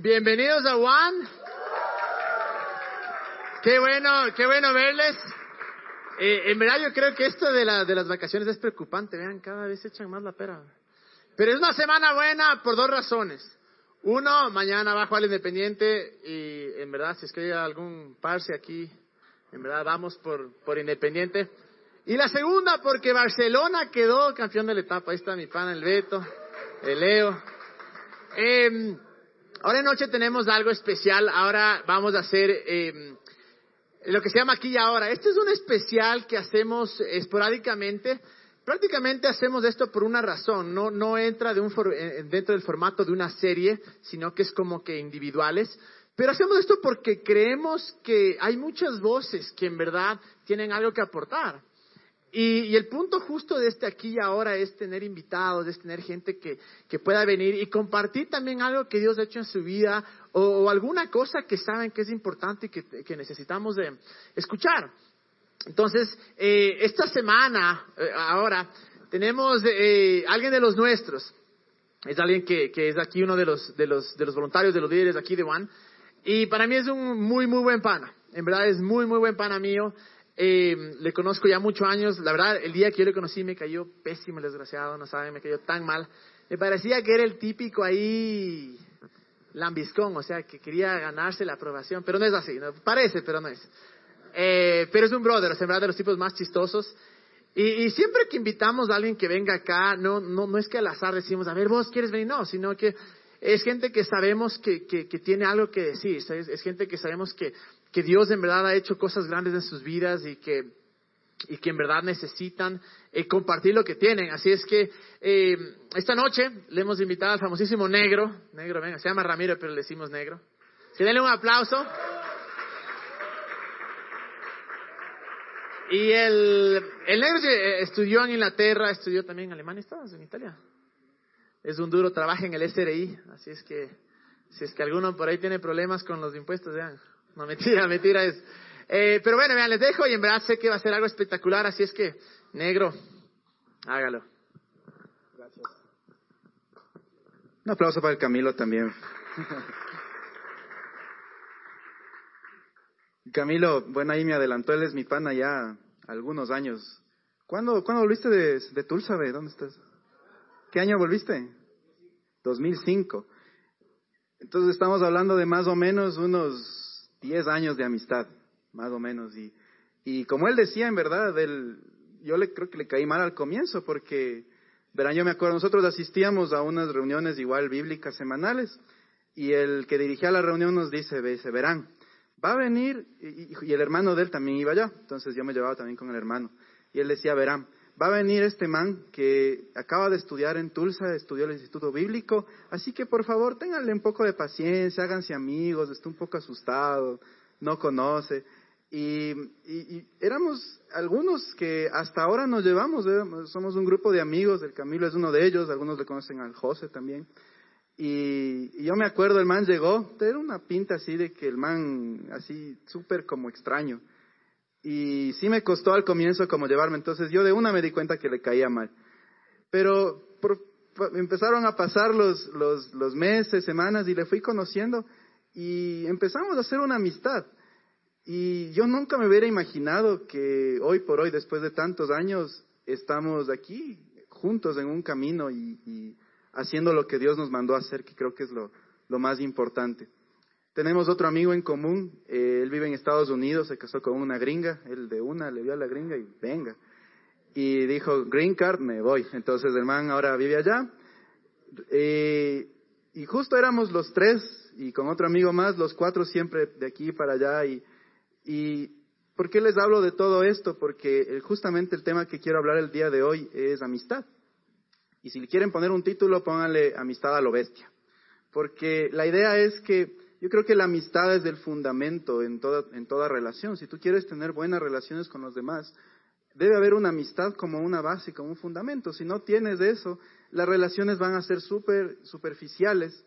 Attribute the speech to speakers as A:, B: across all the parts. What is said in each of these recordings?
A: Bienvenidos a One. Qué bueno, qué bueno verles. Eh, en verdad yo creo que esto de, la, de las vacaciones es preocupante. Vean, cada vez echan más la pera. Pero es una semana buena por dos razones. Uno, mañana bajo al Independiente y en verdad si es que hay algún parse aquí, en verdad vamos por, por Independiente. Y la segunda, porque Barcelona quedó campeón de la etapa. Ahí está mi pana, el Beto, el Leo. Eh, ahora en noche tenemos algo especial. Ahora vamos a hacer eh, lo que se llama aquí y ahora. Este es un especial que hacemos esporádicamente. Prácticamente hacemos esto por una razón. No, no entra de un for, eh, dentro del formato de una serie, sino que es como que individuales. Pero hacemos esto porque creemos que hay muchas voces que en verdad tienen algo que aportar. Y, el punto justo de este aquí y ahora es tener invitados, es tener gente que, que pueda venir y compartir también algo que Dios ha hecho en su vida o, alguna cosa que saben que es importante y que, que necesitamos de escuchar. Entonces, eh, esta semana, eh, ahora, tenemos eh, alguien de los nuestros. Es alguien que, que es aquí uno de los, de, los, de los voluntarios, de los líderes aquí de One. Y para mí es un muy, muy buen pana. En verdad es muy, muy buen pana mío. Eh, le conozco ya muchos años. La verdad, el día que yo le conocí me cayó pésimo el desgraciado, no saben, me cayó tan mal. Me parecía que era el típico ahí lambiscón, o sea, que quería ganarse la aprobación, pero no es así, ¿no? parece, pero no es. Eh, pero es un brother, en verdad de los tipos más chistosos. Y, y, siempre que invitamos a alguien que venga acá, no, no, no es que al azar decimos, a ver, vos quieres venir, no, sino que es gente que sabemos que, que, tiene algo que decir, es, gente que sabemos que, que Dios en verdad ha hecho cosas grandes en sus vidas y que, y que en verdad necesitan eh, compartir lo que tienen. Así es que eh, esta noche le hemos invitado al famosísimo negro, negro, venga, se llama Ramiro, pero le decimos negro. Que denle un aplauso. Y el, el negro estudió en Inglaterra, estudió también en Alemania, ¿estabas en Italia? Es un duro trabajo en el SRI, así es que si es que alguno por ahí tiene problemas con los impuestos, vean. No, mentira, mentira es. Eh, pero bueno, vean, les dejo y en verdad sé que va a ser algo espectacular, así es que, negro, hágalo.
B: Gracias. Un aplauso para el Camilo también. Camilo, bueno, ahí me adelantó, él es mi pana ya algunos años. ¿Cuándo, ¿cuándo volviste de, de Tulsa, ve? ¿Dónde estás? ¿Qué año volviste? 2005. Entonces estamos hablando de más o menos unos 10 años de amistad, más o menos. Y, como él decía, en verdad, él, yo le creo que le caí mal al comienzo porque, verán, yo me acuerdo, nosotros asistíamos a unas reuniones igual bíblicas semanales y el que dirigía la reunión nos dice, dice verán, va a venir, y, el hermano de él también iba allá, entonces yo me llevaba también con el hermano. Y él decía, verán, va a venir este man que acaba de estudiar en Tulsa, estudió el Instituto Bíblico, así que por favor ténganle un poco de paciencia, háganse amigos, está un poco asustado, no conoce. Y, éramos algunos que hasta ahora nos llevamos, somos un grupo de amigos, el Camilo es uno de ellos, algunos le conocen al José también. Y, y, yo me acuerdo, el man llegó, era una pinta así de que el man, así súper como extraño. Y sí me costó al comienzo como llevarme, entonces yo de una me di cuenta que le caía mal. Pero por, empezaron a pasar los, los, los meses, semanas y le fui conociendo y empezamos a hacer una amistad. Y yo nunca me hubiera imaginado que hoy por hoy, después de tantos años, estamos aquí juntos en un camino y, haciendo lo que Dios nos mandó hacer, que creo que es lo, lo más importante. Tenemos otro amigo en común, eh, él vive en Estados Unidos, se casó con una gringa, él de una le vio a la gringa y venga. Y dijo, green card, me voy. Entonces el man ahora vive allá. Eh, y justo éramos los tres, y con otro amigo más, los cuatro siempre de aquí para allá. Y, y ¿por qué les hablo de todo esto? Porque justamente el tema que quiero hablar el día de hoy es amistad. Y si le quieren poner un título, pónganle amistad a lo bestia. Porque la idea es que yo creo que la amistad es el fundamento en toda, en toda relación. Si tú quieres tener buenas relaciones con los demás, debe haber una amistad como una base, como un fundamento. Si no tienes eso, las relaciones van a ser súper superficiales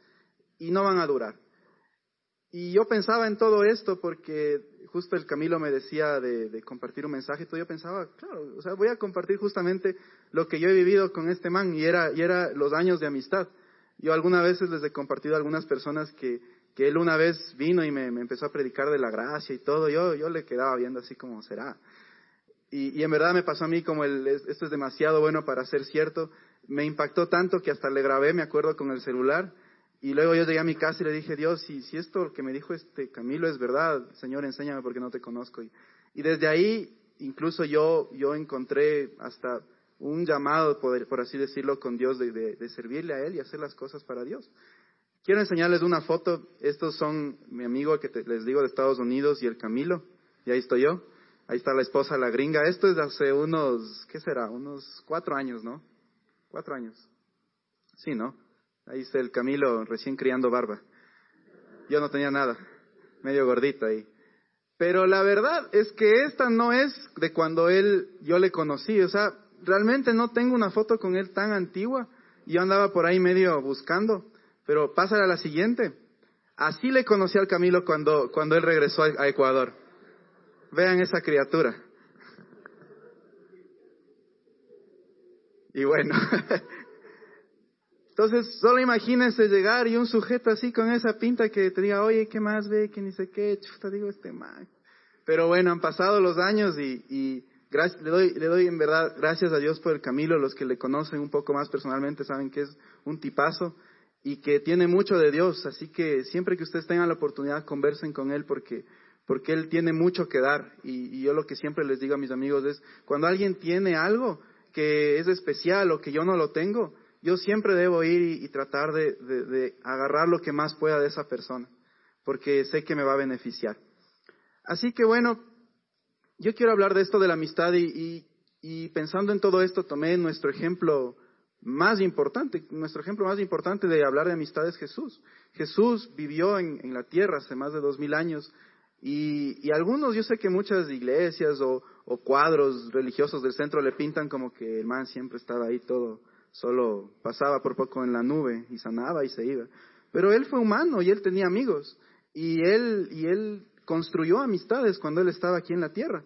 B: y no van a durar. Y yo pensaba en todo esto porque justo el Camilo me decía de, compartir un mensaje, todo yo pensaba, claro, o sea, voy a compartir justamente lo que yo he vivido con este man y era, y era los años de amistad. Yo algunas veces les he compartido a algunas personas que, que él una vez vino y me, empezó a predicar de la gracia y todo, yo, yo le quedaba viendo así como será. Y, y en verdad me pasó a mí como el, esto es demasiado bueno para ser cierto, me impactó tanto que hasta le grabé, me acuerdo, con el celular. Y luego yo llegué a mi casa y le dije, Dios, si, si esto que me dijo este Camilo es verdad, Señor, enséñame porque no te conozco. Y, y desde ahí, incluso yo, yo encontré hasta un llamado, por, así decirlo, con Dios de, de, servirle a Él y hacer las cosas para Dios. Quiero enseñarles una foto. Estos son mi amigo que les digo de Estados Unidos y el Camilo. Y ahí estoy yo. Ahí está la esposa, la gringa. Esto es de hace unos, ¿qué será? Unos cuatro años, ¿no? Cuatro años. Sí, ¿no? Ahí está el Camilo recién criando barba. Yo no tenía nada. Medio gordito ahí. Pero la verdad es que esta no es de cuando él, yo le conocí. O sea, realmente no tengo una foto con él tan antigua. Yo andaba por ahí medio buscando. Pero pásale a la siguiente. Así le conocí al Camilo cuando, cuando él regresó a Ecuador. Vean esa criatura. Y bueno, entonces solo imagínense llegar y un sujeto así con esa pinta que te diga, oye, ¿qué más ve? Que ni sé qué, chuta, digo este man. Pero bueno, han pasado los años y, y doy, le doy en verdad gracias a Dios por el Camilo. Los que le conocen un poco más personalmente saben que es un tipazo y que tiene mucho de Dios. Así que siempre que ustedes tengan la oportunidad, conversen con él porque, porque él tiene mucho que dar. Y, y yo lo que siempre les digo a mis amigos es, cuando alguien tiene algo, que es especial o que yo no lo tengo, yo siempre debo ir y, tratar de, agarrar lo que más pueda de esa persona, porque sé que me va a beneficiar. Así que bueno, yo quiero hablar de esto de la amistad y, pensando en todo esto tomé nuestro ejemplo más importante, nuestro ejemplo más importante de hablar de amistad es Jesús. Jesús vivió en, en la tierra hace más de dos mil años y, algunos, yo sé que muchas iglesias o, cuadros religiosos del centro le pintan como que el man siempre estaba ahí todo, solo pasaba por poco en la nube y sanaba y se iba. Pero él fue humano y él tenía amigos y él, y él construyó amistades cuando él estaba aquí en la tierra.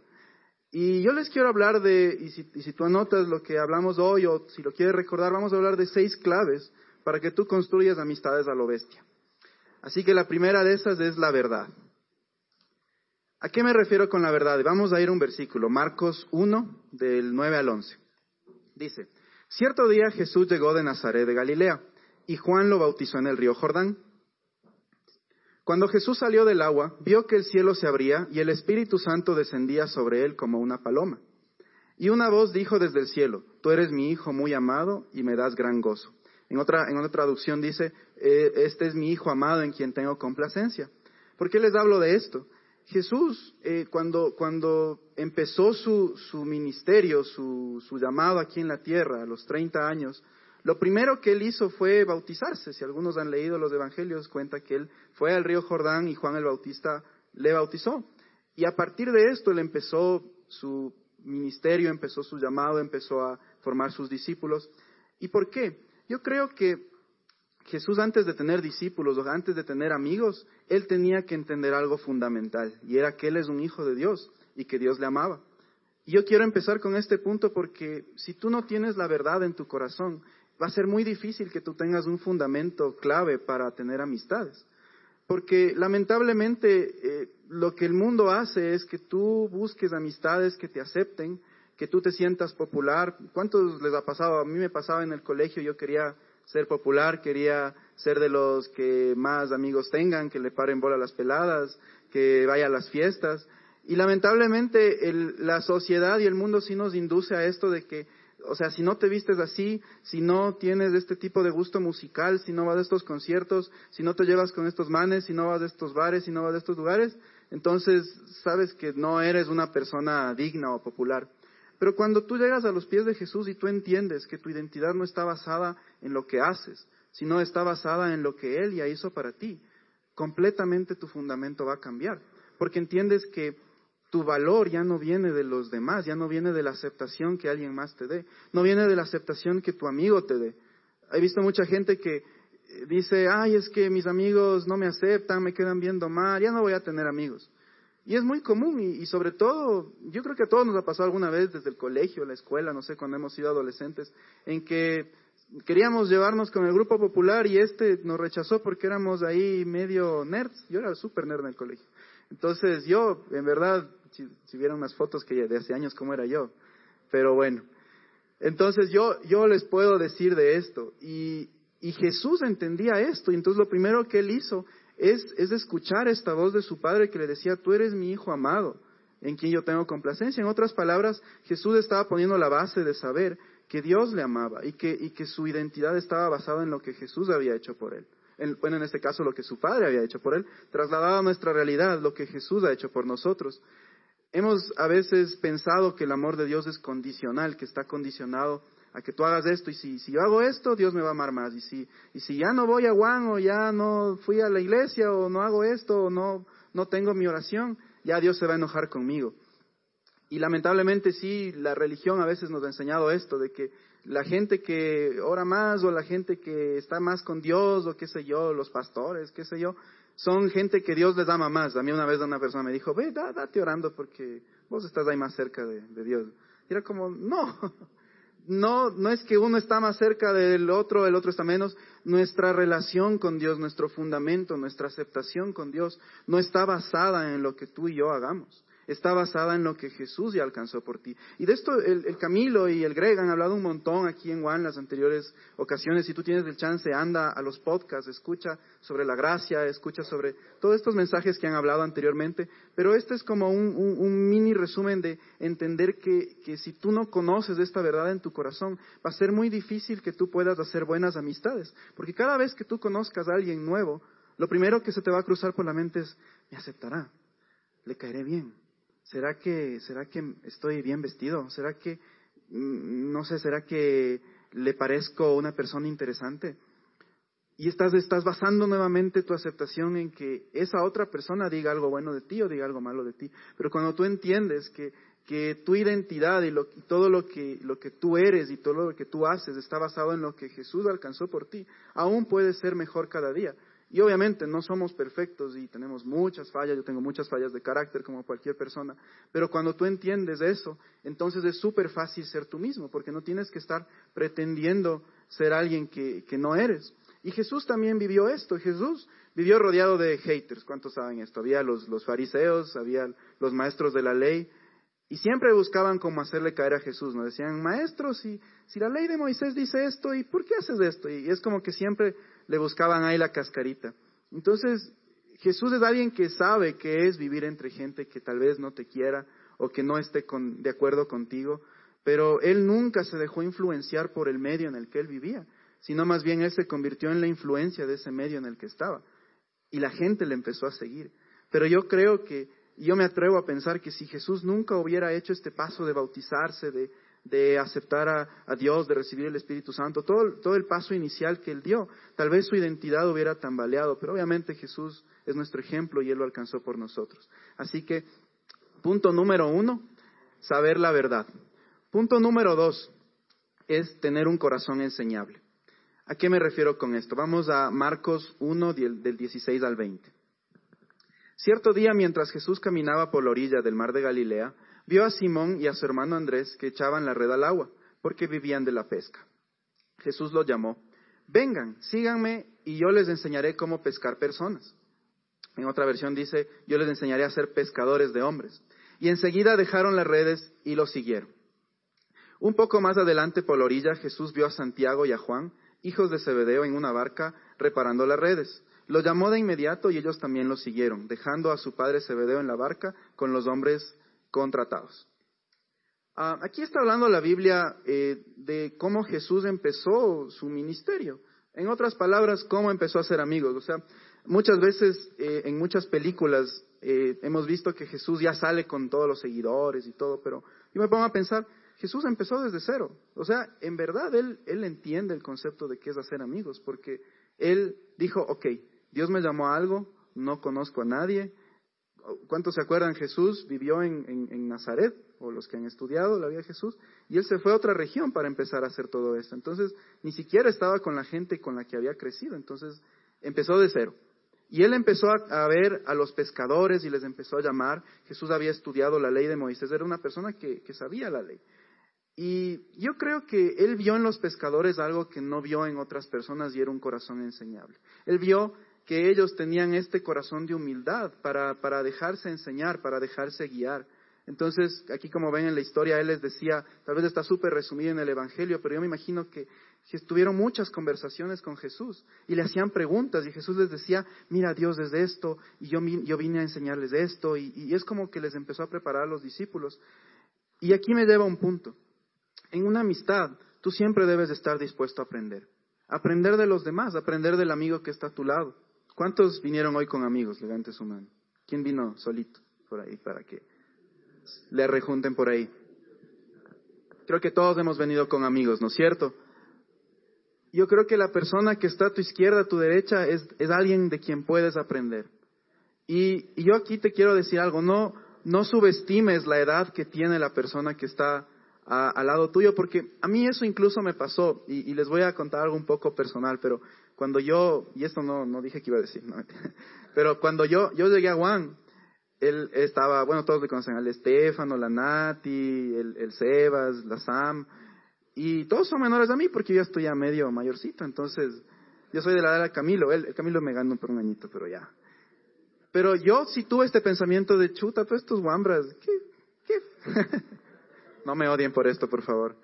B: Y yo les quiero hablar de, y si, tú anotas lo que hablamos hoy o si lo quieres recordar, vamos a hablar de seis claves para que tú construyas amistades a lo bestia. Así que la primera de esas es la verdad. ¿A qué me refiero con la verdad? Vamos a ir a un versículo, Marcos 1, del 9 al 11. Dice, cierto día Jesús llegó de Nazaret de Galilea y Juan lo bautizó en el río Jordán. Cuando Jesús salió del agua, vio que el cielo se abría y el Espíritu Santo descendía sobre él como una paloma. Y una voz dijo desde el cielo, Tú eres mi Hijo muy amado y me das gran gozo. En otra, en otra traducción dice, eh, Este es mi Hijo amado en quien tengo complacencia. ¿Por qué les hablo de esto? Jesús, eh, cuando, cuando empezó su, su ministerio, su, su, llamado aquí en la tierra, a los 30 años, lo primero que él hizo fue bautizarse. Si algunos han leído los evangelios, cuenta que él fue al río Jordán y Juan el Bautista le bautizó. Y a partir de esto él empezó su ministerio, empezó su llamado, empezó a formar sus discípulos. ¿Y por qué? Yo creo que Jesús antes de tener discípulos o antes de tener amigos, él tenía que entender algo fundamental y era que él es un hijo de Dios y que Dios le amaba. Y yo quiero empezar con este punto porque si tú no tienes la verdad en tu corazón, va a ser muy difícil que tú tengas un fundamento clave para tener amistades. Porque lamentablemente eh, lo que el mundo hace es que tú busques amistades que te acepten, que tú te sientas popular. ¿Cuántos les ha pasado? A mí me pasaba en el colegio, yo quería ser popular, quería ser de los que más amigos tengan, que le paren bola a las peladas, que vaya a las fiestas. Y lamentablemente la sociedad y el mundo sí nos induce a esto de que, o sea, si no te vistes así, si no tienes este tipo de gusto musical, si no vas a estos conciertos, si no te llevas con estos manes, si no vas a estos bares, si no vas a estos lugares, entonces sabes que no eres una persona digna o popular. Pero cuando tú llegas a los pies de Jesús y tú entiendes que tu identidad no está basada en lo que haces, sino está basada en lo que Él ya hizo para ti, completamente tu fundamento va a cambiar. Porque entiendes que tu valor ya no viene de los demás, ya no viene de la aceptación que alguien más te dé, no viene de la aceptación que tu amigo te dé. He visto mucha gente que dice, ay, es que mis amigos no me aceptan, me quedan viendo mal, ya no voy a tener amigos. Y es muy común y, sobre todo, yo creo que a todos nos ha pasado alguna vez desde el colegio, la escuela, no sé, cuando hemos sido adolescentes, en que queríamos llevarnos con el grupo popular y este nos rechazó porque éramos ahí medio nerds. Yo era súper nerd en el colegio. Entonces yo, en verdad, si, si vieran unas fotos que de hace años, ¿cómo era yo? Pero bueno, entonces yo, yo les puedo decir de esto. Y, y Jesús entendía esto. Y entonces lo primero que él hizo es, es escuchar esta voz de su padre que le decía, tú eres mi hijo amado, en quien yo tengo complacencia. En otras palabras, Jesús estaba poniendo la base de saber que Dios le amaba y que, y que su identidad estaba basada en lo que Jesús había hecho por él. En, bueno, en este caso lo que su Padre había hecho por él, trasladaba a nuestra realidad lo que Jesús ha hecho por nosotros. Hemos a veces pensado que el amor de Dios es condicional, que está condicionado a que tú hagas esto y si, yo hago esto, Dios me va a amar más. Y si, y si ya no voy a Juan o ya no fui a la iglesia o no hago esto o no, no tengo mi oración, ya Dios se va a enojar conmigo. Y lamentablemente sí, la religión a veces nos ha enseñado esto, de que la gente que ora más o la gente que está más con Dios o qué sé yo, los pastores, qué sé yo, son gente que Dios les ama más. A mí una vez una persona me dijo, ve, date orando porque vos estás ahí más cerca de, Dios. Y era como, no, no, no es que uno está más cerca del otro, el otro está menos. Nuestra relación con Dios, nuestro fundamento, nuestra aceptación con Dios no está basada en lo que tú y yo hagamos está basada en lo que Jesús ya alcanzó por ti. Y de esto el, Camilo y el Greg han hablado un montón aquí en Juan las anteriores ocasiones. Si tú tienes el chance, anda a los podcasts, escucha sobre la gracia, escucha sobre todos estos mensajes que han hablado anteriormente. Pero este es como un, mini resumen de entender que, que si tú no conoces esta verdad en tu corazón, va a ser muy difícil que tú puedas hacer buenas amistades. Porque cada vez que tú conozcas a alguien nuevo, lo primero que se te va a cruzar por la mente es, me aceptará, le caeré bien, ¿Será que, será que estoy bien vestido? ¿Será que, mm, no sé, será que le parezco una persona interesante? Y estás, estás basando nuevamente tu aceptación en que esa otra persona diga algo bueno de ti o diga algo malo de ti. Pero cuando tú entiendes que, que tu identidad y, lo, todo lo que, lo que tú eres y todo lo que tú haces está basado en lo que Jesús alcanzó por ti, aún puedes ser mejor cada día. Y obviamente no somos perfectos y tenemos muchas fallas, yo tengo muchas fallas de carácter como cualquier persona, pero cuando tú entiendes eso, entonces es súper fácil ser tú mismo, porque no tienes que estar pretendiendo ser alguien que, que no eres. Y Jesús también vivió esto, Jesús vivió rodeado de haters, ¿cuántos saben esto? Había los, los fariseos, había los maestros de la ley, y siempre buscaban cómo hacerle caer a Jesús, ¿no? Decían, maestro, si, si la ley de Moisés dice esto, ¿y por qué haces esto? Y es como que siempre le buscaban ahí la cascarita. Entonces, Jesús es alguien que sabe que es vivir entre gente que tal vez no te quiera o que no esté de acuerdo contigo, pero él nunca se dejó influenciar por el medio en el que él vivía, sino más bien él se convirtió en la influencia de ese medio en el que estaba. Y la gente le empezó a seguir. Pero yo creo que, yo me atrevo a pensar que si Jesús nunca hubiera hecho este paso de bautizarse, de, de aceptar a, Dios, de recibir el Espíritu Santo, todo, todo el paso inicial que Él dio. Tal vez su identidad hubiera tambaleado, pero obviamente Jesús es nuestro ejemplo y Él lo alcanzó por nosotros. Así que, punto número uno, saber la verdad. Punto número dos es tener un corazón enseñable. ¿A qué me refiero con esto? Vamos a Marcos 1 del 16 al 20. Cierto día, mientras Jesús caminaba por la orilla del mar de Galilea, vio a Simón y a su hermano Andrés que echaban la red al agua, porque vivían de la pesca. Jesús los llamó, vengan, síganme y yo les enseñaré cómo pescar personas. En otra versión dice, yo les enseñaré a ser pescadores de hombres. Y enseguida dejaron las redes y los siguieron. Un poco más adelante por la orilla Jesús vio a Santiago y a Juan, hijos de Zebedeo, en una barca reparando las redes. Los llamó de inmediato y ellos también los siguieron, dejando a su padre Zebedeo en la barca con los hombres contratados. Ah, aquí está hablando la Biblia eh, de cómo Jesús empezó su ministerio. En otras palabras, cómo empezó a ser amigos. O sea, muchas veces eh, en muchas películas eh, hemos visto que Jesús ya sale con todos los seguidores y todo, pero yo me pongo a pensar, Jesús empezó desde cero. O sea, en verdad él, él entiende el concepto de qué es hacer amigos, porque él dijo, ok, Dios me llamó a algo, no conozco a nadie, ¿Cuántos se acuerdan? Jesús vivió en, Nazaret, o los que han estudiado la vida de Jesús, y él se fue a otra región para empezar a hacer todo esto. Entonces, ni siquiera estaba con la gente con la que había crecido, entonces empezó de cero. Y él empezó a, ver a los pescadores y les empezó a llamar. Jesús había estudiado la ley de Moisés, era una persona que, que sabía la ley. Y yo creo que él vio en los pescadores algo que no vio en otras personas y era un corazón enseñable. Él vio que ellos tenían este corazón de humildad para, para dejarse enseñar, para dejarse guiar. Entonces, aquí como ven en la historia, él les decía, tal vez está súper resumido en el Evangelio, pero yo me imagino que, estuvieron muchas conversaciones con Jesús y le hacían preguntas y Jesús les decía, mira Dios desde esto y yo, yo vine a enseñarles esto y, y, es como que les empezó a preparar a los discípulos. Y aquí me lleva un punto. En una amistad, tú siempre debes estar dispuesto a aprender. Aprender de los demás, aprender del amigo que está a tu lado. ¿Cuántos vinieron hoy con amigos? Levante su mano. ¿Quién vino solito por ahí para que le rejunten por ahí? Creo que todos hemos venido con amigos, ¿no es cierto? Yo creo que la persona que está a tu izquierda, a tu derecha, es, alguien de quien puedes aprender. Y, yo aquí te quiero decir algo, no, no subestimes la edad que tiene la persona que está al lado tuyo, porque a mí eso incluso me pasó, y, les voy a contar algo un poco personal, pero cuando yo, y esto no, no dije que iba a decir, pero cuando yo, yo llegué a Juan, él estaba, bueno, todos le conocen, al Estefano, la Nati, el, el Sebas, la Sam, y todos son menores a mí porque yo estoy ya medio mayorcito, entonces yo soy de la edad de Camilo, él, el Camilo me ganó por un añito, pero ya. Pero yo sí tuve este pensamiento de chuta, todos estos guambras, ¿qué? ¿Qué? No me odien por esto, por favor.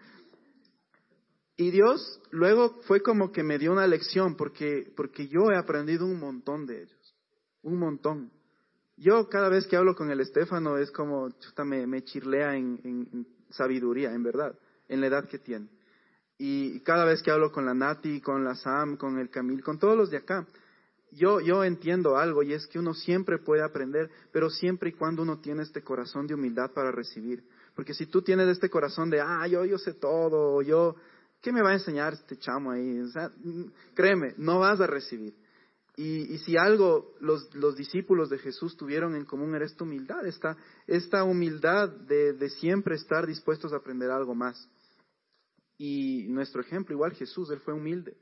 B: Y Dios luego fue como que me dio una lección porque, porque yo he aprendido un montón de ellos. Un montón. Yo cada vez que hablo con el Estefano es como, chuta, me, me chirlea en, en, sabiduría, en verdad, en la edad que tiene. Y cada vez que hablo con la Nati, con la Sam, con el Camil, con todos los de acá, yo, yo entiendo algo y es que uno siempre puede aprender, pero siempre y cuando uno tiene este corazón de humildad para recibir. Porque si tú tienes este corazón de, ah, yo, yo sé todo, yo, ¿qué me va a enseñar este chamo ahí? Créeme, no vas a recibir. Y, y si algo los, los, discípulos de Jesús tuvieron en común era esta humildad, esta, esta humildad de, de siempre estar dispuestos a aprender algo más. Y nuestro ejemplo, igual Jesús, él fue humilde.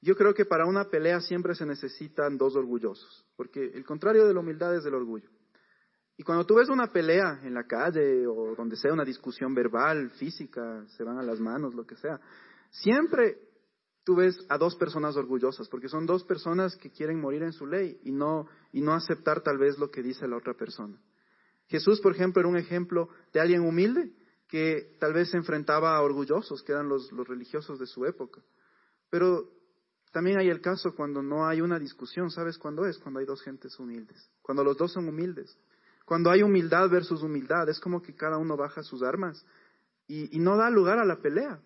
B: Yo creo que para una pelea siempre se necesitan dos orgullosos, porque el contrario de la humildad es el orgullo. Y cuando tú ves una pelea en la calle o donde sea una discusión verbal, física, se van a las manos, lo que sea, siempre tú ves a dos personas orgullosas, porque son dos personas que quieren morir en su ley y no, y no aceptar tal vez lo que dice la otra persona. Jesús, por ejemplo, era un ejemplo de alguien humilde que tal vez se enfrentaba a orgullosos, que eran los, los religiosos de su época. Pero también hay el caso cuando no hay una discusión, ¿sabes cuándo es? Cuando hay dos gentes humildes, cuando los dos son humildes. Cuando hay humildad versus humildad, es como que cada uno baja sus armas y, no da lugar a la pelea.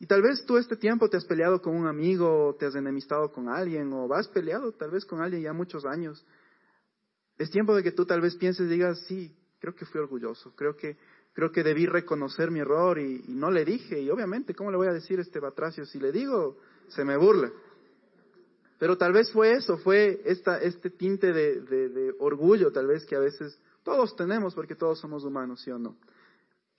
B: Y tal vez tú este tiempo te has peleado con un amigo, o te has enemistado con alguien, o vas peleado tal vez con alguien ya muchos años. Es tiempo de que tú tal vez pienses y digas, sí, creo que fui orgulloso, creo que, creo que debí reconocer mi error y, no le dije. Y obviamente, ¿cómo le voy a decir a este batracio? Si le digo, se me burla. Pero tal vez fue eso, fue esta, este tinte de, de orgullo, tal vez que a veces todos tenemos porque todos somos humanos, ¿sí o no?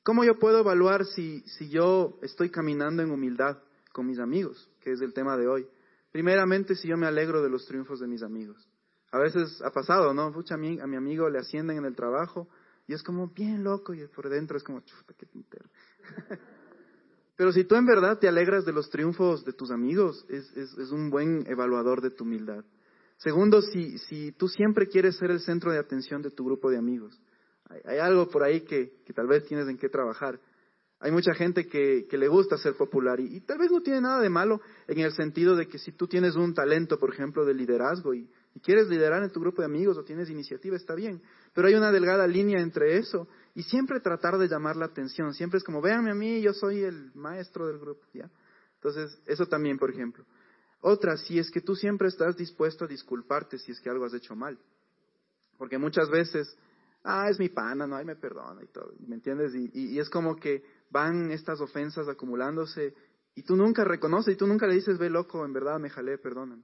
B: ¿Cómo yo puedo evaluar si, si yo estoy caminando en humildad con mis amigos, que es el tema de hoy? Primeramente, si yo me alegro de los triunfos de mis amigos. A veces ha pasado, ¿no? Mucha, a, mí, a mi amigo le ascienden en el trabajo y es como bien loco y por dentro es como, chuta, qué tintero. Pero si tú en verdad te alegras de los triunfos de tus amigos, es, es, es un buen evaluador de tu humildad. Segundo, si, si tú siempre quieres ser el centro de atención de tu grupo de amigos, hay, algo por ahí que, tal vez tienes en qué trabajar. Hay mucha gente que, le gusta ser popular y, tal vez no tiene nada de malo en el sentido de que si tú tienes un talento, por ejemplo, de liderazgo y, quieres liderar en tu grupo de amigos o tienes iniciativa, está bien. Pero hay una delgada línea entre eso y siempre tratar de llamar la atención. Siempre es como, véanme a mí, yo soy el maestro del grupo, ¿ya? Entonces, eso también, por ejemplo. Otra, si es que tú siempre estás dispuesto a disculparte si es que algo has hecho mal. Porque muchas veces, ah, es mi pana, no, ay, me perdona y todo, ¿me entiendes? Y, es como que van estas ofensas acumulándose y tú nunca reconoces y tú nunca le dices, ve loco, en verdad me jalé, perdóname.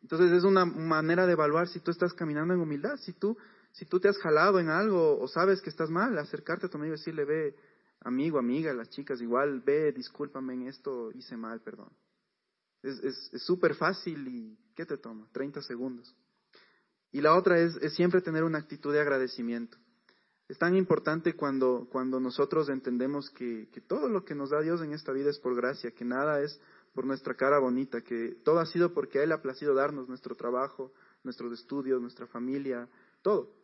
B: Entonces es una manera de evaluar si tú estás caminando en humildad, si tú, si tú te has jalado en algo o sabes que estás mal, acercarte a tu amigo y decirle, ve, amigo, amiga, las chicas igual, ve, discúlpame en esto, hice mal, perdón. Es súper es, fácil y ¿qué te toma? 30 segundos. Y la otra es, siempre tener una actitud de agradecimiento. Es tan importante cuando, cuando nosotros entendemos que, que todo lo que nos da Dios en esta vida es por gracia, que nada es por nuestra cara bonita, que todo ha sido porque a Él ha placido darnos nuestro trabajo, nuestros estudios, nuestra familia, todo.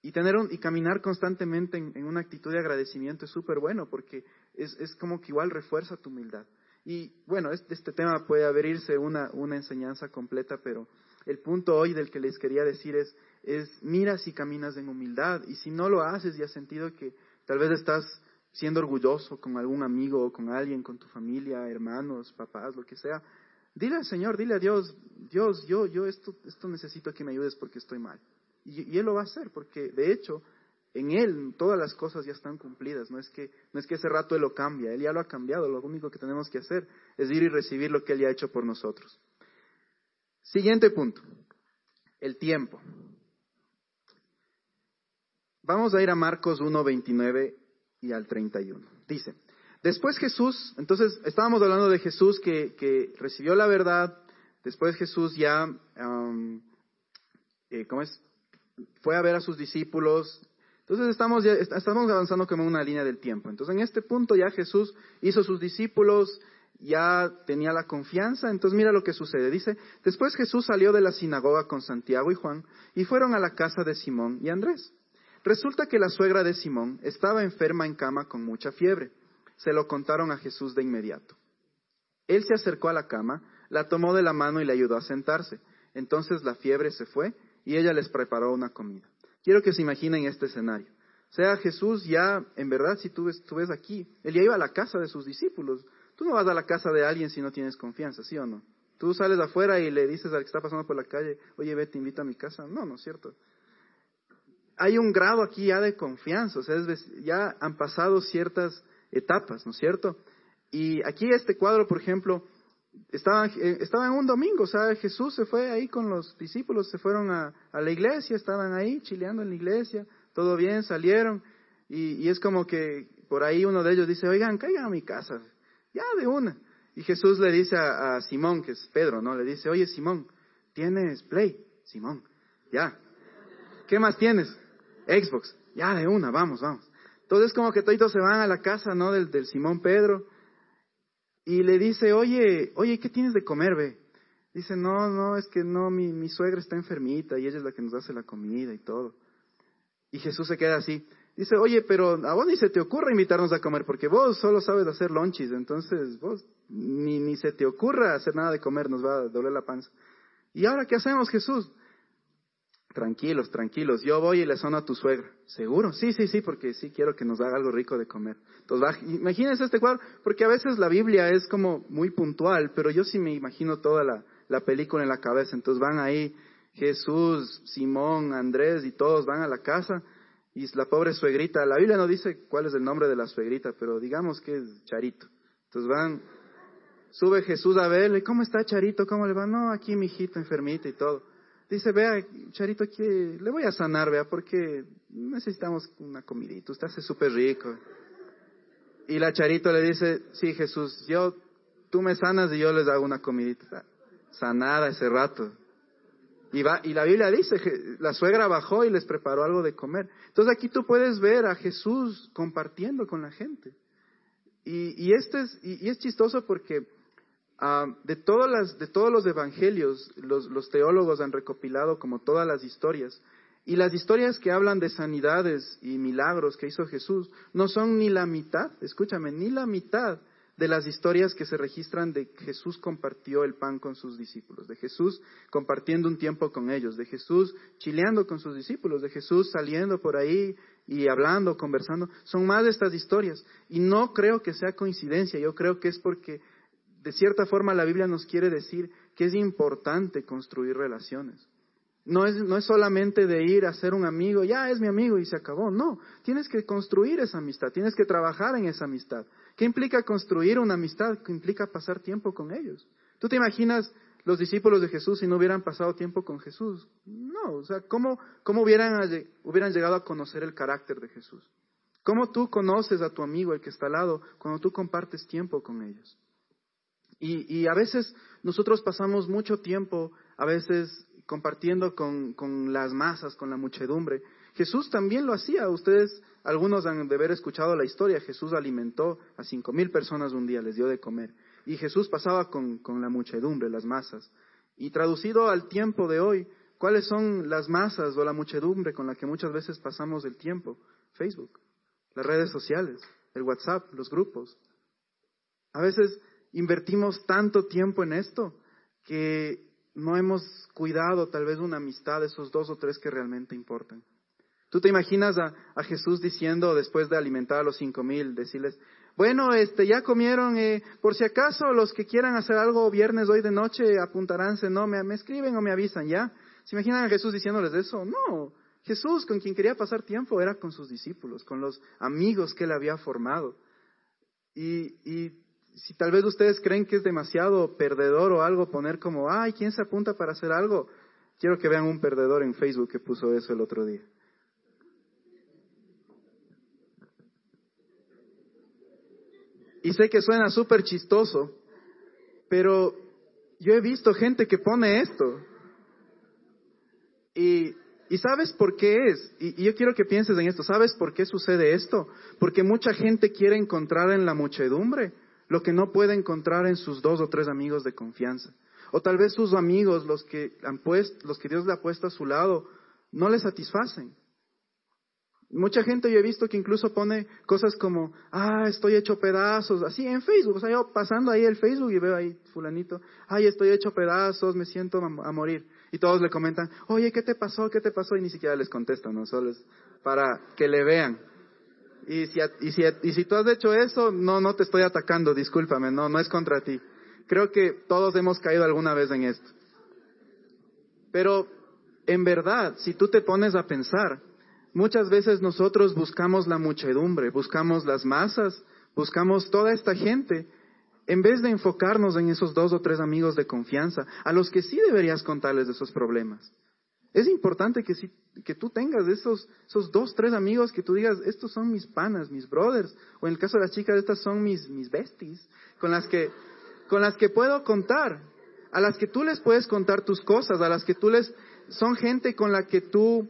B: Y, tener y caminar constantemente en, una actitud de agradecimiento es súper bueno porque es, es, como que igual refuerza tu humildad. Y bueno, este, este tema puede abrirse una, una enseñanza completa, pero el punto hoy del que les quería decir es, es mira si caminas en humildad y si no lo haces y has sentido que tal vez estás siendo orgulloso con algún amigo o con alguien, con tu familia, hermanos, papás, lo que sea, dile al Señor, dile a Dios, Dios, yo, yo esto, esto necesito que me ayudes porque estoy mal. Y, Él lo va a hacer, porque de hecho, en Él todas las cosas ya están cumplidas, no es, que, no es que ese rato Él lo cambia, Él ya lo ha cambiado, lo único que tenemos que hacer es ir y recibir lo que Él ya ha hecho por nosotros. Siguiente punto, el tiempo. Vamos a ir a Marcos 1, 29 y al 31. Dice, después Jesús, entonces estábamos hablando de Jesús que, recibió la verdad, después Jesús ya, eh, ¿cómo es? Fue a ver a sus discípulos. Entonces estamos, ya, estamos avanzando como una línea del tiempo. Entonces en este punto ya Jesús hizo sus discípulos, ya tenía la confianza. Entonces mira lo que sucede. Dice, después Jesús salió de la sinagoga con Santiago y Juan y fueron a la casa de Simón y Andrés. Resulta que la suegra de Simón estaba enferma en cama con mucha fiebre. Se lo contaron a Jesús de inmediato. Él se acercó a la cama, la tomó de la mano y le ayudó a sentarse. Entonces la fiebre se fue y ella les preparó una comida. Quiero que se imaginen este escenario. O sea, Jesús ya, en verdad, si tú ves, tú ves aquí, él ya iba a la casa de sus discípulos. Tú no vas a la casa de alguien si no tienes confianza, ¿sí o no? Tú sales afuera y le dices al que está pasando por la calle, oye, ve, te invito a mi casa. No, no es cierto hay un grado aquí ya de confianza, o sea, ya han pasado ciertas etapas, ¿no es cierto? Y aquí este cuadro, por ejemplo, estaba, eh, estaba en un domingo, o sea, Jesús se fue ahí con los discípulos, se fueron a, la iglesia, estaban ahí chileando en la iglesia, todo bien, salieron, y, es como que por ahí uno de ellos dice, oigan, caigan a mi casa, ya de una. Y Jesús le dice a, Simón, que es Pedro, ¿no? Le dice, oye Simón, ¿tienes Play? Simón, ya. ¿Qué más tienes? Xbox, ya de una, vamos, vamos. Entonces como que todos se van a la casa, ¿no? Del, del Simón Pedro y le dice, oye, oye, ¿qué tienes de comer, ve? Dice, no, no, es que no, mi, mi suegra está enfermita y ella es la que nos hace la comida y todo. Y Jesús se queda así. Dice, oye, pero a vos ni se te ocurra invitarnos a comer, porque vos solo sabes hacer lonchis, entonces vos ni, ni se te ocurra hacer nada de comer, nos va a doler la panza. ¿Y ahora qué hacemos, Jesús? Tranquilos, tranquilos, yo voy y le sono a tu suegra. ¿Seguro? Sí, sí, sí, porque sí quiero que nos haga algo rico de comer. Entonces, imagínense este cuadro, porque a veces la Biblia es como muy puntual, pero yo sí me imagino toda la, la película en la cabeza. Entonces van ahí Jesús, Simón, Andrés y todos van a la casa y la pobre suegrita, la Biblia no dice cuál es el nombre de la suegrita, pero digamos que es Charito. Entonces van, sube Jesús a verle, ¿cómo está Charito? ¿Cómo le va? No, aquí mi hijito enfermita y todo dice, vea, Charito, aquí le voy a sanar, vea, porque necesitamos una comidita, usted hace súper rico. Y la Charito le dice, sí, Jesús, yo, tú me sanas y yo les hago una comidita. Sanada ese rato. Y, la Biblia dice, la suegra bajó y les preparó algo de comer. Entonces aquí tú puedes ver a Jesús compartiendo con la gente. Y, y este es, y es chistoso porque Ah, de, todas las, de todos los evangelios, los, los, teólogos han recopilado como todas las historias. Y las historias que hablan de sanidades y milagros que hizo Jesús no son ni la mitad, escúchame, ni la mitad de las historias que se registran de Jesús compartió el pan con sus discípulos, de Jesús compartiendo un tiempo con ellos, de Jesús chileando con sus discípulos, de Jesús saliendo por ahí y hablando, conversando. Son más de estas historias. Y no creo que sea coincidencia, yo creo que es porque de cierta forma la Biblia nos quiere decir que es importante construir relaciones. No es, no es solamente de ir a ser un amigo, ya es mi amigo y se acabó. No, tienes que construir esa amistad, tienes que trabajar en esa amistad. ¿Qué implica construir una amistad? ¿Qué implica pasar tiempo con ellos? ¿Tú te imaginas los discípulos de Jesús si no hubieran pasado tiempo con Jesús? No, o sea, ¿cómo, cómo hubieran, hubieran llegado a conocer el carácter de Jesús? ¿Cómo tú conoces a tu amigo, el que está al lado, cuando tú compartes tiempo con ellos? Y, a veces nosotros pasamos mucho tiempo, a veces compartiendo con, las masas, con la muchedumbre, Jesús también lo hacía. Ustedes, algunos han de haber escuchado la historia. Jesús alimentó a cinco mil personas un día, les dio de comer. Y Jesús pasaba con, con la muchedumbre, las masas. Y traducido al tiempo de hoy, ¿cuáles son las masas o la muchedumbre con la que muchas veces pasamos el tiempo? Facebook, las redes sociales, el WhatsApp, los grupos. A veces invertimos tanto tiempo en esto que no hemos cuidado tal vez una amistad, esos dos o tres que realmente importan. Tú te imaginas a, Jesús diciendo después de alimentar a los cinco mil, decirles, bueno, este, ya comieron, eh, por si acaso los que quieran hacer algo viernes hoy de noche apuntaránse, no, me, escriben o me avisan, ¿ya? ¿Se imaginan a Jesús diciéndoles eso? No, Jesús con quien quería pasar tiempo era con sus discípulos, con los amigos que él había formado. Y si tal vez ustedes creen que es demasiado perdedor o algo poner como, ay, ¿quién se apunta para hacer algo? Quiero que vean un perdedor en Facebook que puso eso el otro día. Y sé que suena súper chistoso, pero yo he visto gente que pone esto. Y, y sabes por qué es, y, y, yo quiero que pienses en esto, ¿sabes por qué sucede esto? Porque mucha gente quiere encontrar en la muchedumbre lo que no puede encontrar en sus dos o tres amigos de confianza. O tal vez sus amigos, los que, han puesto, los que Dios le ha puesto a su lado, no le satisfacen. Mucha gente yo he visto que incluso pone cosas como, ah, estoy hecho pedazos, así en Facebook, o sea, yo pasando ahí el Facebook y veo ahí fulanito, ay, estoy hecho pedazos, me siento a, morir. Y todos le comentan, oye, ¿qué te pasó? ¿Qué te pasó? Y ni siquiera les contestan, ¿no? Solo es para que le vean. Y si, y, si, y si tú has hecho eso, no, no te estoy atacando, discúlpame, no, no es contra ti. Creo que todos hemos caído alguna vez en esto. Pero, en verdad, si tú te pones a pensar, muchas veces nosotros buscamos la muchedumbre, buscamos las masas, buscamos toda esta gente, en vez de enfocarnos en esos dos o tres amigos de confianza, a los que sí deberías contarles de esos problemas. Es importante que, si, que tú tengas esos, esos dos, tres amigos que tú digas, estos son mis panas, mis brothers, o en el caso de las chicas, estas son mis, mis besties, con las que, con las que puedo contar, a las que tú les puedes contar tus cosas, a las que tú les, son gente con la que tú,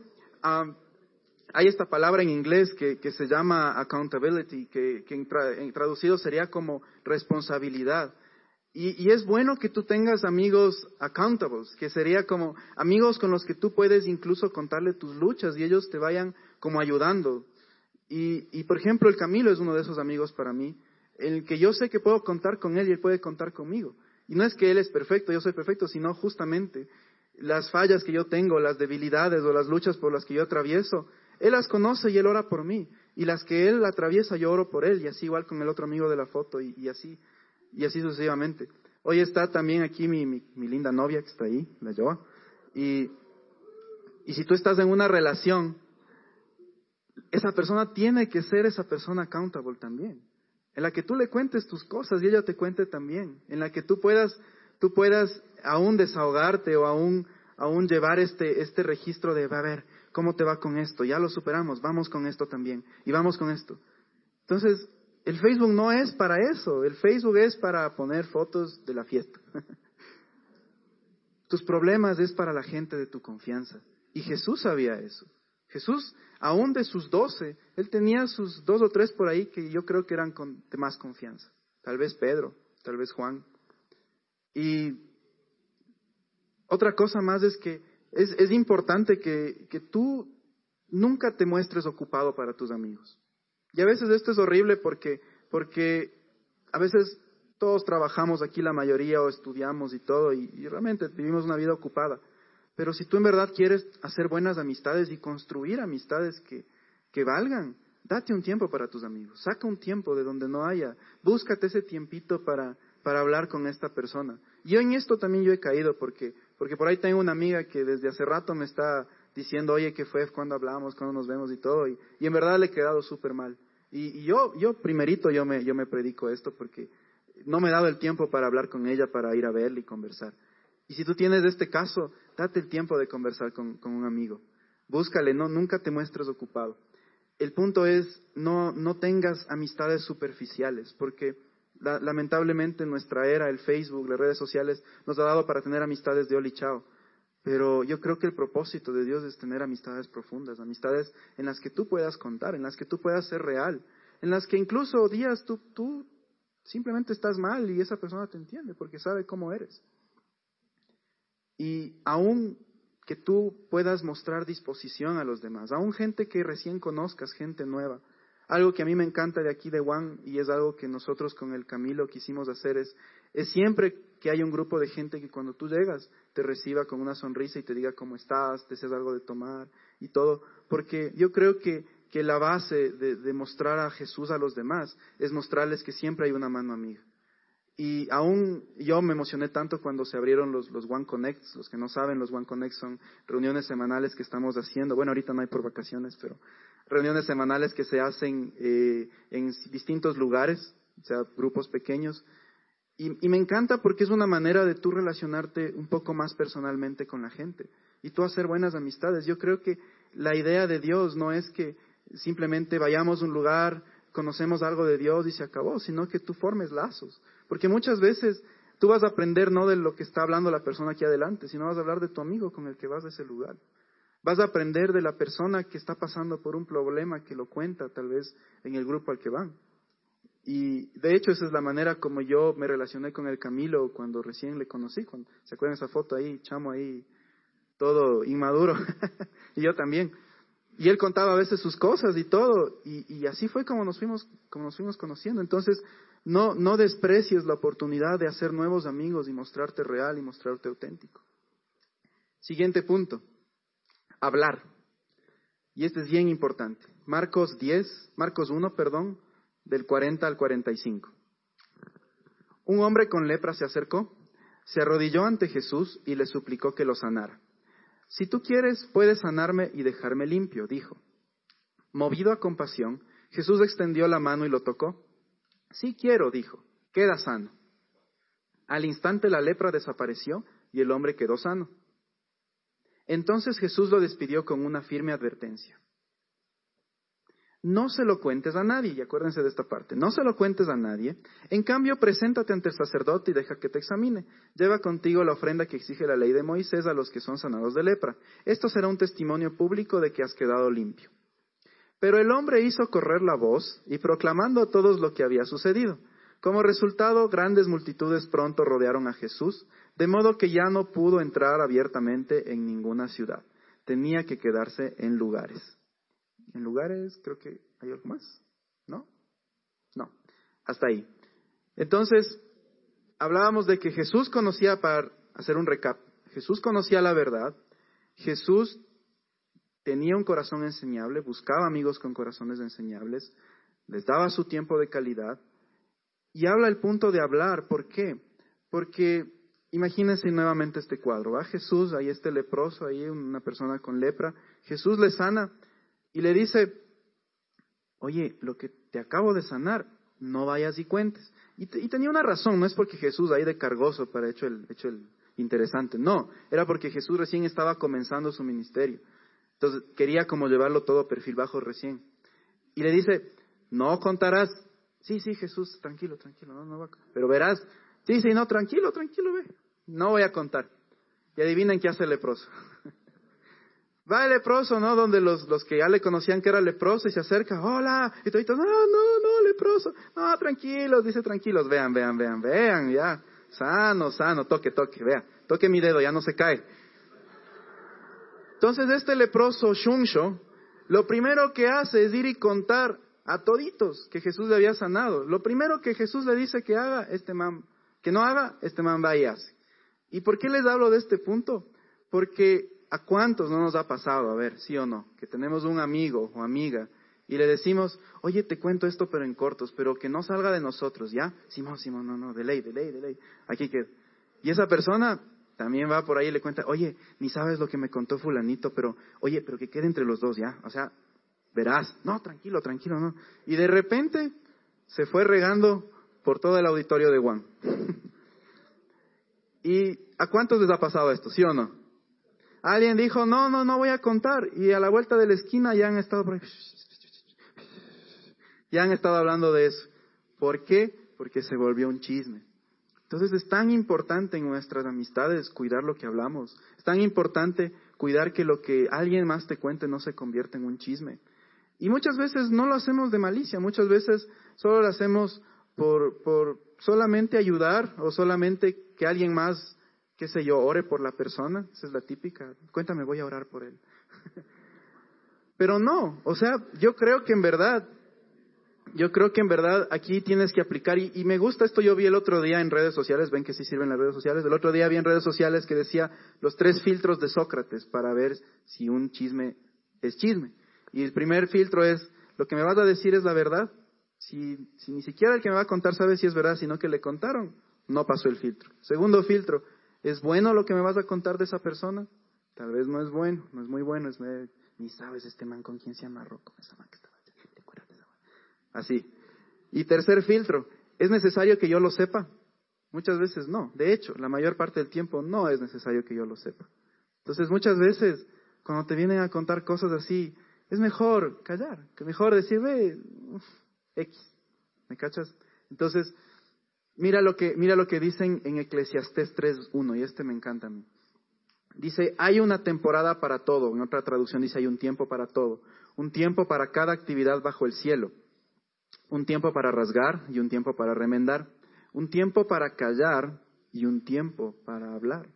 B: hay esta palabra en inglés que, se llama accountability, que, en traducido sería como responsabilidad. Y, es bueno que tú tengas amigos accountables, que sería como amigos con los que tú puedes incluso contarle tus luchas y ellos te vayan como ayudando. Y, por ejemplo, el Camilo es uno de esos amigos para mí, el que yo sé que puedo contar con él y él puede contar conmigo. Y no es que él es perfecto, yo soy perfecto, sino justamente las fallas que yo tengo, las debilidades o las luchas por las que yo atravieso, él las conoce y él ora por mí. Y las que él atraviesa, yo oro por él. Y así igual con el otro amigo de la foto y así y así sucesivamente. Hoy está también aquí mi, mi, linda novia que está ahí, la Joa. Y, y si tú estás en una relación, esa persona tiene que ser esa persona accountable también. En la que tú le cuentes tus cosas y ella te cuente también. En la que tú puedas, tú puedas aún desahogarte o aún, aún llevar este, este registro de, a ver, ¿cómo te va con esto? Ya lo superamos, vamos con esto también. Y vamos con esto. Entonces, el Facebook no es para eso, el Facebook es para poner fotos de la fiesta. Tus problemas es para la gente de tu confianza. Y Jesús sabía eso. Jesús, aún de sus doce, él tenía sus dos o tres por ahí que yo creo que eran de más confianza. Tal vez Pedro, tal vez Juan. Y otra cosa más es que es, es importante que, que tú nunca te muestres ocupado para tus amigos. Y a veces esto es horrible porque, porque a veces todos trabajamos aquí la mayoría o estudiamos y todo y, realmente vivimos una vida ocupada. Pero si tú en verdad quieres hacer buenas amistades y construir amistades que, que valgan, date un tiempo para tus amigos, saca un tiempo de donde no haya, búscate ese tiempito para, para hablar con esta persona. Yo en esto también yo he caído porque, porque por ahí tengo una amiga que desde hace rato me está diciendo, oye, ¿qué fue? ¿Cuándo hablamos? ¿Cuándo nos vemos? Y todo. Y, y en verdad le he quedado súper mal. Y, yo, yo primerito yo me, yo me predico esto porque no me he dado el tiempo para hablar con ella, para ir a verla y conversar. Y si tú tienes este caso, date el tiempo de conversar con, un amigo. Búscale, no, nunca te muestres ocupado. El punto es, no, no tengas amistades superficiales, porque lamentablemente en nuestra era, el Facebook, las redes sociales, nos ha dado para tener amistades de oli chao. Pero yo creo que el propósito de Dios es tener amistades profundas, amistades en las que tú puedas contar, en las que tú puedas ser real, en las que incluso días tú, tú simplemente estás mal y esa persona te entiende porque sabe cómo eres. Y aún que tú puedas mostrar disposición a los demás, aún gente que recién conozcas, gente nueva. Algo que a mí me encanta de aquí de Juan y es algo que nosotros con el Camilo quisimos hacer es, es siempre que hay un grupo de gente que cuando tú llegas te reciba con una sonrisa y te diga cómo estás, te deseas algo de tomar y todo, porque yo creo que, que la base de, de mostrar a Jesús a los demás es mostrarles que siempre hay una mano amiga. Y aún yo me emocioné tanto cuando se abrieron los, los One Connects. Los que no saben, los One Connects son reuniones semanales que estamos haciendo. Bueno, ahorita no hay por vacaciones, pero reuniones semanales que se hacen eh, en distintos lugares, o sea, grupos pequeños. Y, y, me encanta porque es una manera de tú relacionarte un poco más personalmente con la gente y tú hacer buenas amistades. Yo creo que la idea de Dios no es que simplemente vayamos a un lugar, conocemos algo de Dios y se acabó, sino que tú formes lazos. Porque muchas veces tú vas a aprender no de lo que está hablando la persona aquí adelante, sino vas a hablar de tu amigo con el que vas a ese lugar. Vas a aprender de la persona que está pasando por un problema que lo cuenta tal vez en el grupo al que van. Y de hecho esa es la manera como yo me relacioné con el Camilo cuando recién le conocí. Cuando, ¿Se acuerdan esa foto ahí, chamo ahí, todo inmaduro? y yo también. Y él contaba a veces sus cosas y todo, y, y, así fue como nos fuimos, como nos fuimos conociendo. Entonces, no, no desprecies la oportunidad de hacer nuevos amigos y mostrarte real y mostrarte auténtico. Siguiente punto, hablar. Y este es bien importante. Marcos 10, Marcos 1, perdón, del 40 al 45. Un hombre con lepra se acercó, se arrodilló ante Jesús y le suplicó que lo sanara. Si tú quieres, puedes sanarme y dejarme limpio, dijo. Movido a compasión, Jesús extendió la mano y lo tocó. Sí quiero, dijo, queda sano. Al instante la lepra desapareció y el hombre quedó sano. Entonces Jesús lo despidió con una firme advertencia. No se lo cuentes a nadie, y acuérdense de esta parte, no se lo cuentes a nadie. En cambio, preséntate ante el sacerdote y deja que te examine. Lleva contigo la ofrenda que exige la ley de Moisés a los que son sanados de lepra. Esto será un testimonio público de que has quedado limpio. Pero el hombre hizo correr la voz y proclamando a todos lo que había sucedido. Como resultado, grandes multitudes pronto rodearon a Jesús, de modo que ya no pudo entrar abiertamente en ninguna ciudad. Tenía que quedarse en lugares en lugares, creo que hay algo más, ¿no? No, hasta ahí. Entonces, hablábamos de que Jesús conocía, para hacer un recap, Jesús conocía la verdad, Jesús tenía un corazón enseñable, buscaba amigos con corazones enseñables, les daba su tiempo de calidad, y habla el punto de hablar, ¿por qué? Porque imagínense nuevamente este cuadro, va Jesús, ahí este leproso, ahí una persona con lepra, Jesús le sana, y le dice, oye, lo que te acabo de sanar, no vayas y cuentes. Y, tenía una razón, no es porque Jesús ahí de cargoso para hecho el, hecho el interesante, no, era porque Jesús recién estaba comenzando su ministerio. Entonces quería como llevarlo todo perfil bajo recién. Y le dice, no contarás. Sí, sí, Jesús, tranquilo, tranquilo, no, no va. Pero verás, sí, sí, no, tranquilo, tranquilo, ve. No voy a contar. Y adivinen qué hace el leproso. Va el leproso, ¿no? Donde los, los que ya le conocían que era leproso y se acerca, hola, y todo, no, no, no, leproso, no, tranquilos, dice tranquilos, vean, vean, vean, vean, ya, sano, sano, toque, toque, vea, toque mi dedo, ya no se cae. Entonces este leproso Shunsho, lo primero que hace es ir y contar a toditos que Jesús le había sanado. Lo primero que Jesús le dice que haga, este man, que no haga, este man va y hace. ¿Y por qué les hablo de este punto? Porque ¿A cuántos no nos ha pasado, a ver, sí o no, que tenemos un amigo o amiga y le decimos, oye, te cuento esto pero en cortos, pero que no salga de nosotros, ¿ya? Simón, Simón, no, no, de ley, de ley, de ley. Aquí que... Y esa persona también va por ahí y le cuenta, oye, ni sabes lo que me contó fulanito, pero, oye, pero que quede entre los dos, ¿ya? O sea, verás, no, tranquilo, tranquilo, no. Y de repente se fue regando por todo el auditorio de Juan. ¿Y a cuántos les ha pasado esto, sí o no? Alguien dijo, no, no, no voy a contar. Y a la vuelta de la esquina ya han estado Ya han estado hablando de eso. ¿Por qué? Porque se volvió un chisme. Entonces es tan importante en nuestras amistades cuidar lo que hablamos. Es tan importante cuidar que lo que alguien más te cuente no se convierta en un chisme. Y muchas veces no lo hacemos de malicia, muchas veces solo lo hacemos por, por solamente ayudar o solamente que alguien más, qué sé yo, ore por la persona. Esa es la típica. Cuéntame, voy a orar por él. Pero no, o sea, yo creo que en verdad yo creo que en verdad aquí tienes que aplicar, y, me gusta esto, yo vi el otro día en redes sociales, ven que sí sirven las redes sociales, el otro día vi en redes sociales que decía los tres filtros de Sócrates para ver si un chisme es chisme. Y el primer filtro es, lo que me vas a decir es la verdad. Si, ni siquiera el que me va a contar sabe si es verdad, sino que le contaron, no pasó el filtro. Segundo filtro, ¿es bueno lo que me vas a contar de esa persona? Tal vez no es bueno, no es muy bueno, es, ni sabes este man con quién se amarró, con esa man que está Así. Y tercer filtro, ¿es necesario que yo lo sepa? Muchas veces no. De hecho, la mayor parte del tiempo no es necesario que yo lo sepa. Entonces, muchas veces, cuando te vienen a contar cosas así, es mejor callar, que mejor decir, ve, X. ¿Me cachas? Entonces, mira lo que, mira lo que dicen en Eclesiastés 3.1, y este me encanta a mí. Dice, hay una temporada para todo. En otra traducción dice, hay un tiempo para todo. Un tiempo para cada actividad bajo el cielo un tiempo para rasgar y un tiempo para remendar, un tiempo para callar y un tiempo para hablar.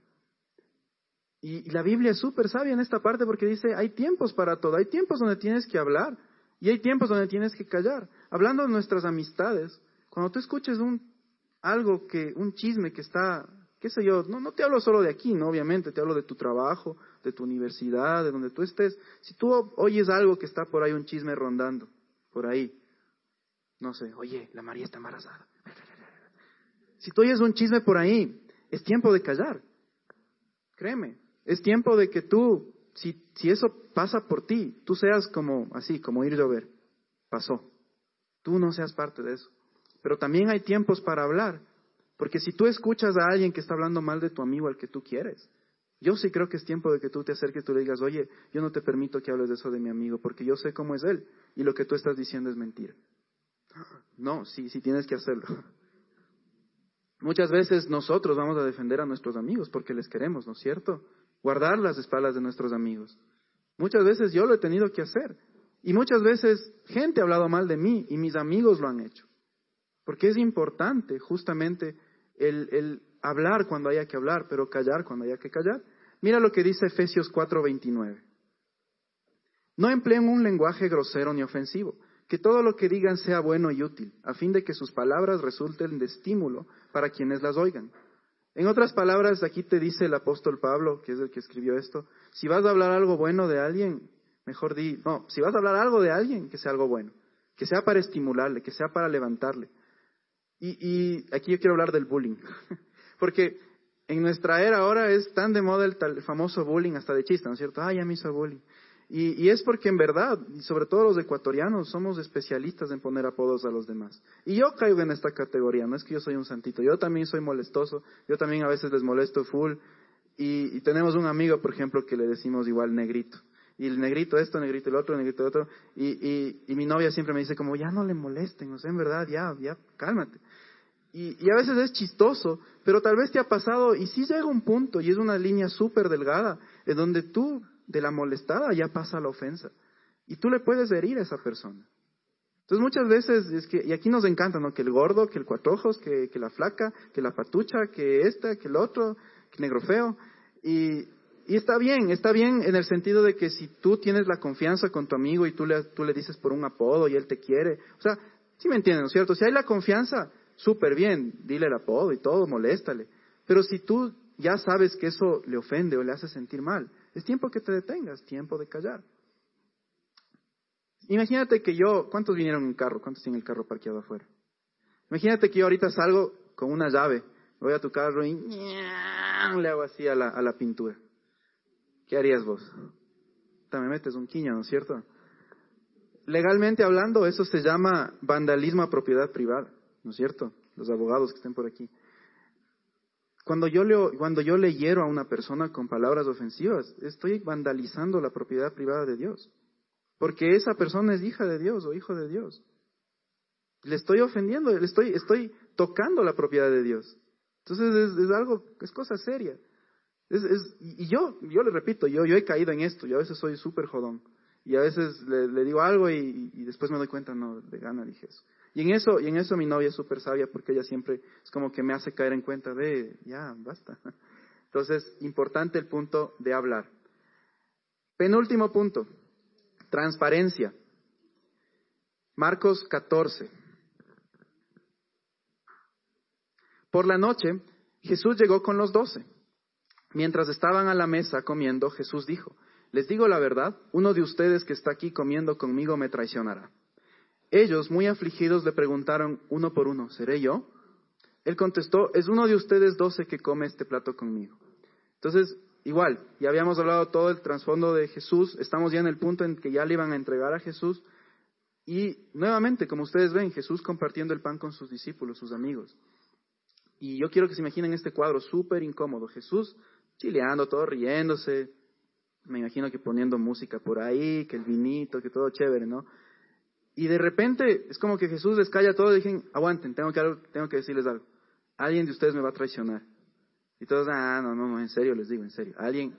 B: Y, la Biblia es súper sabia en esta parte porque dice, hay tiempos para todo, hay tiempos donde tienes que hablar y hay tiempos donde tienes que callar. Hablando de nuestras amistades, cuando tú escuches un, algo que, un chisme que está, qué sé yo, no, no te hablo solo de aquí, no, obviamente, te hablo de tu trabajo, de tu universidad, de donde tú estés. Si tú oyes algo que está por ahí, un chisme rondando, por ahí, no sé, oye, la María está embarazada. Si tú oyes un chisme por ahí, es tiempo de callar. Créeme, es tiempo de que tú, si, si eso pasa por ti, tú seas como así, como ir llover. Pasó. Tú no seas parte de eso. Pero también hay tiempos para hablar. Porque si tú escuchas a alguien que está hablando mal de tu amigo al que tú quieres, yo sí creo que es tiempo de que tú te acerques y tú le digas, oye, yo no te permito que hables de eso de mi amigo, porque yo sé cómo es él y lo que tú estás diciendo es mentira. No, sí, sí tienes que hacerlo. Muchas veces nosotros vamos a defender a nuestros amigos porque les queremos, ¿no es cierto? Guardar las espaldas de nuestros amigos. Muchas veces yo lo he tenido que hacer. Y muchas veces gente ha hablado mal de mí y mis amigos lo han hecho. Porque es importante justamente el, el hablar cuando haya que hablar, pero callar cuando haya que callar. Mira lo que dice Efesios 4:29. No empleen un lenguaje grosero ni ofensivo que todo lo que digan sea bueno y útil, a fin de que sus palabras resulten de estímulo para quienes las oigan. En otras palabras, aquí te dice el apóstol Pablo, que es el que escribió esto, si vas a hablar algo bueno de alguien, mejor di, no, si vas a hablar algo de alguien, que sea algo bueno, que sea para estimularle, que sea para levantarle. Y, aquí yo quiero hablar del bullying, porque en nuestra era ahora es tan de moda el, tal, famoso bullying, hasta de chiste, ¿no es cierto? Ay, ya me hizo bullying. Y, es porque en verdad, y sobre todo los ecuatorianos, somos especialistas en poner apodos a los demás. Y yo caigo en esta categoría, no es que yo soy un santito, yo también soy molestoso, yo también a veces les molesto full. Y, tenemos un amigo, por ejemplo, que le decimos igual negrito. Y el negrito esto, negrito el otro, negrito el otro. Y, y, mi novia siempre me dice como, ya no le molesten, o sea, en verdad, ya, ya, cálmate. Y, y, a veces es chistoso, pero tal vez te ha pasado y sí llega un punto y es una línea súper delgada en donde tú de la molestada ya pasa la ofensa. Y tú le puedes herir a esa persona. Entonces muchas veces, es que, y aquí nos encanta, ¿no? Que el gordo, que el cuatro que, que la flaca, que la patucha, que esta, que el otro, que negro feo. Y, y está bien, está bien en el sentido de que si tú tienes la confianza con tu amigo y tú le, tú le dices por un apodo y él te quiere, o sea, sí me entienden, ¿no es cierto? Si hay la confianza, súper bien, dile el apodo y todo, moléstale. Pero si tú ya sabes que eso le ofende o le hace sentir mal, es tiempo que te detengas, tiempo de callar. Imagínate que yo, ¿cuántos vinieron en carro? ¿Cuántos tienen el carro parqueado afuera? Imagínate que yo ahorita salgo con una llave, voy a tu carro y le hago así a la, a la pintura. ¿Qué harías vos? Me metes un quiño, ¿no es cierto? Legalmente hablando, eso se llama vandalismo a propiedad privada, ¿no es cierto? Los abogados que estén por aquí. Cuando yo, le, cuando yo le hiero a una persona con palabras ofensivas, estoy vandalizando la propiedad privada de Dios. Porque esa persona es hija de Dios o hijo de Dios. Le estoy ofendiendo, le estoy, estoy tocando la propiedad de Dios. Entonces es, algo, es cosa seria. Es, es, y yo, yo le repito, yo, yo he caído en esto, yo a veces soy súper jodón. Y a veces le, digo algo y, después me doy cuenta, no, de gana dije eso. Y en eso, y en eso mi novia es súper sabia porque ella siempre es como que me hace caer en cuenta de, ya, basta. Entonces, importante el punto de hablar. Penúltimo punto, transparencia. Marcos 14. Por la noche, Jesús llegó con los doce. Mientras estaban a la mesa comiendo, Jesús dijo, les digo la verdad, uno de ustedes que está aquí comiendo conmigo me traicionará. Ellos, muy afligidos, le preguntaron uno por uno, ¿seré yo? Él contestó, es uno de ustedes doce que come este plato conmigo. Entonces, igual, ya habíamos hablado todo el trasfondo de Jesús, estamos ya en el punto en que ya le iban a entregar a Jesús. Y nuevamente, como ustedes ven, Jesús compartiendo el pan con sus discípulos, sus amigos. Y yo quiero que se imaginen este cuadro súper incómodo. Jesús chileando, todo riéndose. Me imagino que poniendo música por ahí, que el vinito, que todo chévere, ¿no? Y de repente es como que Jesús les calla todo y dicen, aguanten, tengo que, tengo que decirles algo. Alguien de ustedes me va a traicionar. Y todos, ah, no, no, no, en serio les digo, en serio. Alguien,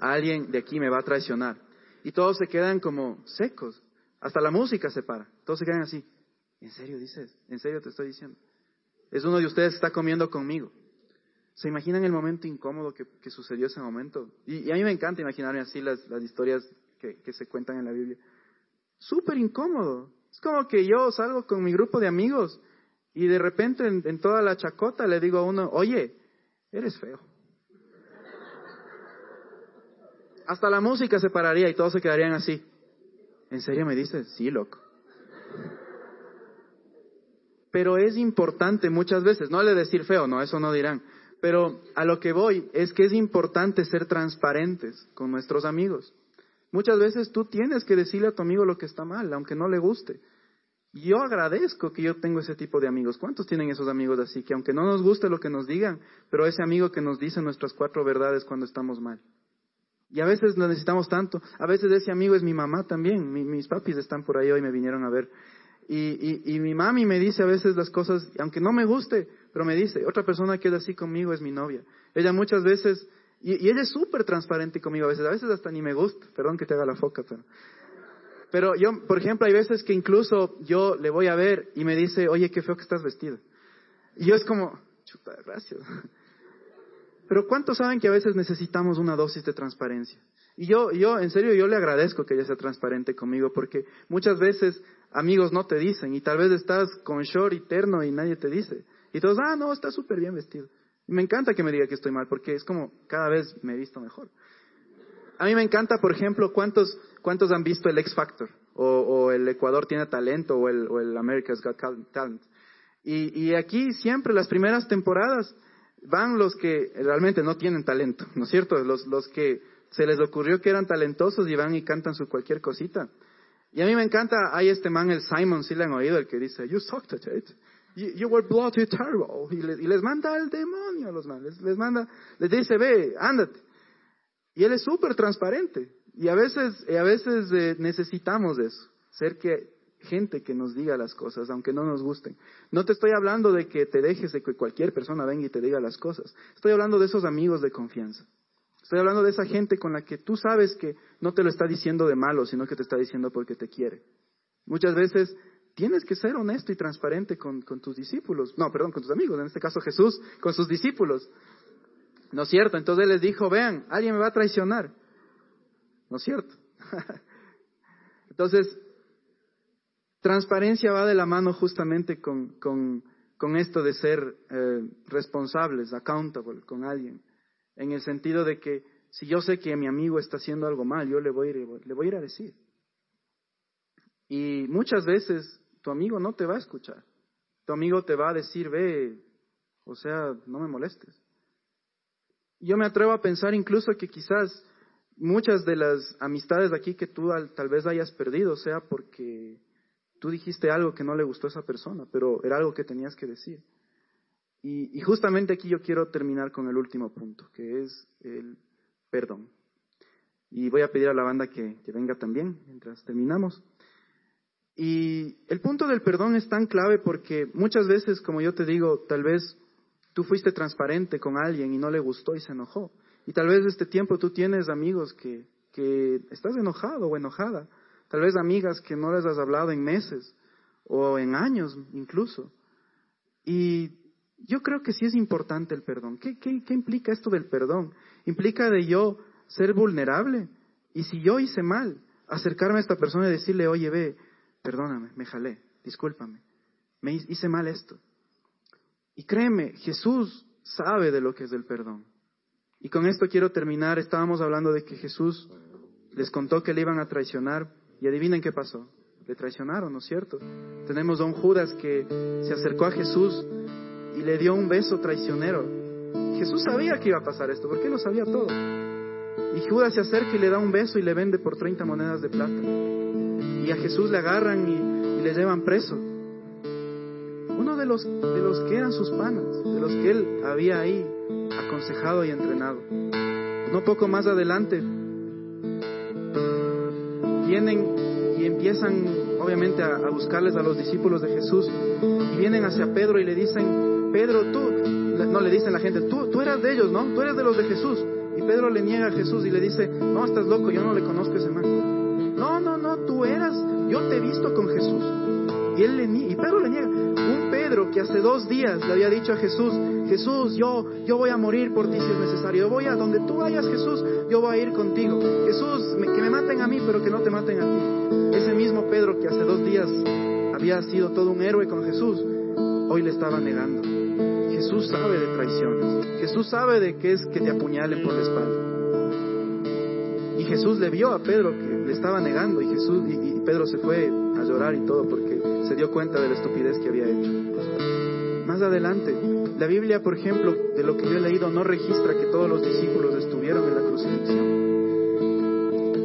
B: alguien de aquí me va a traicionar. Y todos se quedan como secos. Hasta la música se para. Todos se quedan así. ¿En serio dices? ¿En serio te estoy diciendo? Es uno de ustedes que está comiendo conmigo. ¿Se imaginan el momento incómodo que, sucedió ese momento? Y, a mí me encanta imaginarme así las, las historias que, se cuentan en la Biblia. Súper incómodo. Es como que yo salgo con mi grupo de amigos y de repente en, toda la chacota le digo a uno, oye, eres feo. Hasta la música se pararía y todos se quedarían así. ¿En serio me dices? Sí, loco. Pero es importante muchas veces, no le decir feo, no, eso no dirán. Pero a lo que voy es que es importante ser transparentes con nuestros amigos. Muchas veces tú tienes que decirle a tu amigo lo que está mal, aunque no le guste. Yo agradezco que yo tengo ese tipo de amigos. ¿Cuántos tienen esos amigos así? Que aunque no nos guste lo que nos digan, pero ese amigo que nos dice nuestras cuatro verdades cuando estamos mal. Y a veces lo necesitamos tanto. A veces ese amigo es mi mamá también. mis papis están por ahí hoy, me vinieron a ver. Y, mi mami me dice a veces las cosas, aunque no me guste, pero me dice, otra persona que es así conmigo es mi novia. Ella muchas veces, y, ella es súper transparente conmigo a veces, a veces hasta ni me gusta, perdón que te haga la foca, pero... Pero yo, por ejemplo, hay veces que incluso yo le voy a ver y me dice, oye, qué feo que estás vestido. Y yo es como, chuta, gracias. Pero ¿cuántos saben que a veces necesitamos una dosis de transparencia? Y yo, yo, en serio, yo le agradezco que ella sea transparente conmigo, porque muchas veces amigos no te dicen, y tal vez estás con short y terno y nadie te dice. Y todos, ah, no, está súper bien vestido. Me encanta que me diga que estoy mal, porque es como cada vez me he visto mejor. A mí me encanta, por ejemplo, cuántos, cuántos han visto el X Factor, o, el Ecuador tiene talento, o el, America's Got Talent. Y, aquí siempre, las primeras temporadas, van los que realmente no tienen talento, ¿no es cierto? Los, los que se les ocurrió que eran talentosos y van y cantan su cualquier cosita. Y a mí me encanta, hay este man, el Simon, si le han oído, el que dice, you sucked at it. You, were bloody terrible. Y, les manda al demonio a los manes. Les, manda, les dice, ve, ándate. Y él es súper transparente. Y a veces, a veces eh, necesitamos eso. Ser que, gente que nos diga las cosas, aunque no nos gusten. No te estoy hablando de que te dejes de que cualquier persona venga y te diga las cosas. Estoy hablando de esos amigos de confianza. Estoy hablando de esa gente con la que tú sabes que no te lo está diciendo de malo, sino que te está diciendo porque te quiere. Muchas veces tienes que ser honesto y transparente con, tus discípulos. No, perdón, con tus amigos, en este caso Jesús, con sus discípulos. ¿No es cierto? Entonces él les dijo, vean, alguien me va a traicionar. ¿No es cierto? Entonces, transparencia va de la mano justamente con, con, esto de ser eh, responsables, accountable con alguien en el sentido de que si yo sé que mi amigo está haciendo algo mal, yo le voy, le voy a ir a decir. Y muchas veces tu amigo no te va a escuchar. Tu amigo te va a decir, ve, o sea, no me molestes. Yo me atrevo a pensar incluso que quizás muchas de las amistades de aquí que tú tal vez hayas perdido sea porque tú dijiste algo que no le gustó a esa persona, pero era algo que tenías que decir. Y, justamente aquí yo quiero terminar con el último punto, que es el perdón. Y voy a pedir a la banda que, venga también mientras terminamos. Y el punto del perdón es tan clave porque muchas veces, como yo te digo, tal vez tú fuiste transparente con alguien y no le gustó y se enojó. Y tal vez este tiempo tú tienes amigos que, que estás enojado o enojada. Tal vez amigas que no les has hablado en meses o en años incluso. Y yo creo que sí es importante el perdón. ¿Qué, qué, qué implica esto del perdón? Implica de yo ser vulnerable. Y si yo hice mal, acercarme a esta persona y decirle, oye, ve, perdóname, me jalé, discúlpame, me hice mal esto. Y créeme, Jesús sabe de lo que es el perdón. Y con esto quiero terminar. Estábamos hablando de que Jesús les contó que le iban a traicionar y adivinen qué pasó. Le traicionaron, ¿no es cierto? Tenemos a un Judas que se acercó a Jesús y le dio un beso traicionero. Jesús sabía que iba a pasar esto, porque él lo sabía todo. Y Judas se acerca y le da un beso y le vende por 30 monedas de plata. Y a Jesús le agarran y, y le llevan preso. Uno de los, de los que eran sus panas, de los que él había ahí aconsejado y entrenado. No poco más adelante, vienen y empiezan obviamente a, buscarles a los discípulos de Jesús y vienen hacia Pedro y le dicen, Pedro, tú, no le dicen la gente, tú, tú eras de ellos, ¿no? Tú eres de los de Jesús. Y Pedro le niega a Jesús y le dice, no, estás loco, yo no le conozco a ese man. Yo te he visto con Jesús. Y, él le, y Pedro le niega. Un Pedro que hace dos días le había dicho a Jesús, Jesús, yo, yo voy a morir por ti si es necesario. Yo voy a donde tú vayas, Jesús, yo voy a ir contigo. Jesús, que me maten a mí, pero que no te maten a ti. Ese mismo Pedro que hace dos días había sido todo un héroe con Jesús, hoy le estaba negando. Jesús sabe de traiciones. Jesús sabe de qué es que te apuñalen por la espalda. Jesús le vio a Pedro que le estaba negando y Jesús y, y Pedro se fue a llorar y todo porque se dio cuenta de la estupidez que había hecho. Más adelante, la Biblia, por ejemplo, de lo que yo he leído, no registra que todos los discípulos estuvieron en la crucifixión.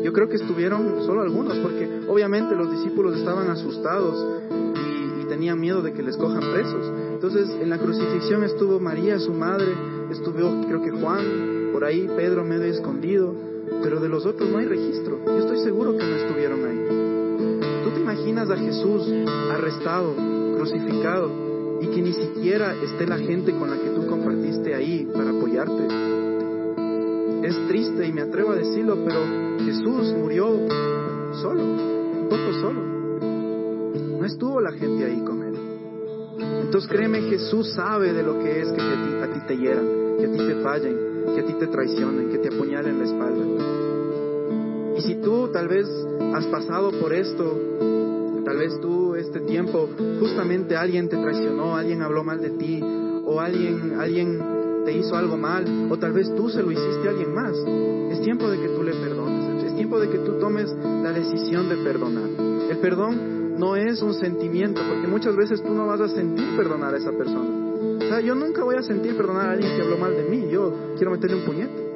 B: Yo creo que estuvieron solo algunos, porque obviamente los discípulos estaban asustados y, y tenían miedo de que les cojan presos. Entonces, en la crucifixión estuvo María, su madre, estuvo creo que Juan, por ahí Pedro medio escondido, pero de los otros no hay registro. Yo estoy seguro que no estuvieron ahí. ¿Tú te imaginas a Jesús arrestado, crucificado, y que ni siquiera esté la gente con la que tú compartiste ahí para apoyarte? Es triste y me atrevo a decirlo, pero Jesús murió solo, un poco solo. No estuvo la gente ahí con él. Entonces créeme, Jesús sabe de lo que es que a ti, te hieran, que a ti te fallen, que a ti te traicionen, que te apuñalen la espalda. Y si tú tal vez has pasado por esto, tal vez tú este tiempo justamente alguien te traicionó, alguien habló mal de ti, o alguien, alguien te hizo algo mal, o tal vez tú se lo hiciste a alguien más. Es tiempo de que tú le perdones, es tiempo de que tú tomes la decisión de perdonar. El perdón no es un sentimiento, porque muchas veces tú no vas a sentir perdonar a esa persona. O sea, yo nunca voy a sentir perdonar a alguien que habló mal de mí, yo quiero meterle un puñete.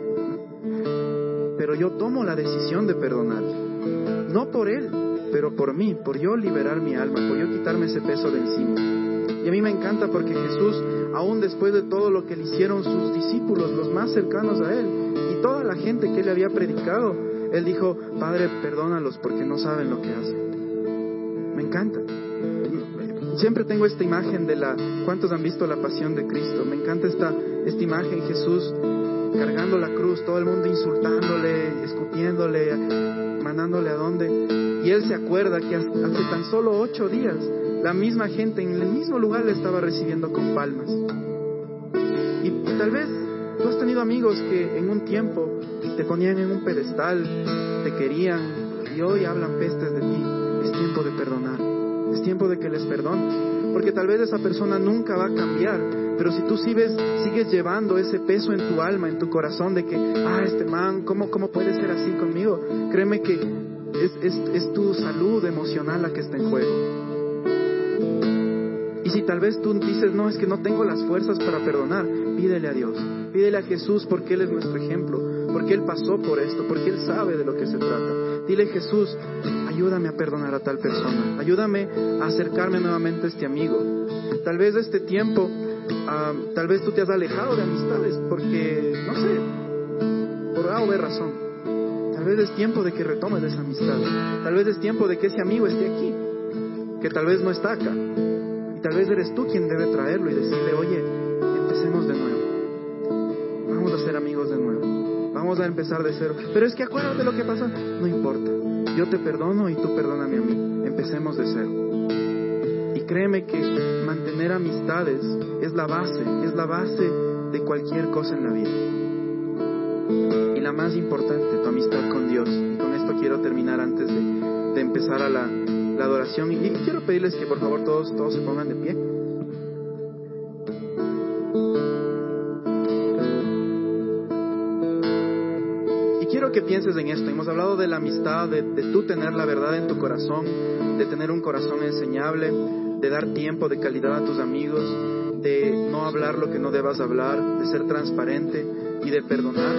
B: Pero yo tomo la decisión de perdonar. No por él, pero por mí, por yo liberar mi alma, por yo quitarme ese peso de encima. Y a mí me encanta porque Jesús, aún después de todo lo que le hicieron sus discípulos, los más cercanos a él, y toda la gente que él había predicado, él dijo, Padre, perdónalos porque no saben lo que hacen. Me encanta. Siempre tengo esta imagen de la... ¿Cuántos han visto la pasión de Cristo? Me encanta esta, esta imagen, Jesús cargando la cruz, todo el mundo insultándole, escupiéndole, mandándole a dónde. Y él se acuerda que hace tan solo ocho días la misma gente en el mismo lugar le estaba recibiendo con palmas. Y tal vez tú has tenido amigos que en un tiempo te ponían en un pedestal, te querían y hoy hablan pestes de ti. Es tiempo de perdonar, es tiempo de que les perdones. Porque tal vez esa persona nunca va a cambiar, pero si tú sigues, sigues llevando ese peso en tu alma, en tu corazón, de que, ah, este man, ¿cómo, cómo puede ser así conmigo? Créeme que es, es, es tu salud emocional la que está en juego. Y si tal vez tú dices, no, es que no tengo las fuerzas para perdonar, pídele a Dios, pídele a Jesús porque Él es nuestro ejemplo, porque Él pasó por esto, porque Él sabe de lo que se trata. Dile Jesús, ayúdame a perdonar a tal persona, ayúdame a acercarme nuevamente a este amigo. Tal vez este tiempo, uh, tal vez tú te has alejado de amistades porque, no sé, por A o B razón. Tal vez es tiempo de que retomes esa amistad. Tal vez es tiempo de que ese amigo esté aquí, que tal vez no está acá. Y tal vez eres tú quien debe traerlo y decirle, oye, empecemos de Vamos a empezar de cero. Pero es que acuérdate lo que pasó. No importa. Yo te perdono y tú perdóname a mí. Empecemos de cero. Y créeme que mantener amistades es la base, es la base de cualquier cosa en la vida. Y la más importante, tu amistad con Dios. Y con esto quiero terminar antes de, empezar a la, la adoración. Y, y quiero pedirles que por favor todos, todos se pongan de pie. Que pienses en esto. Hemos hablado de la amistad, de, de tú tener la verdad en tu corazón, de tener un corazón enseñable, de dar tiempo de calidad a tus amigos, de no hablar lo que no debas hablar, de ser transparente y de perdonar.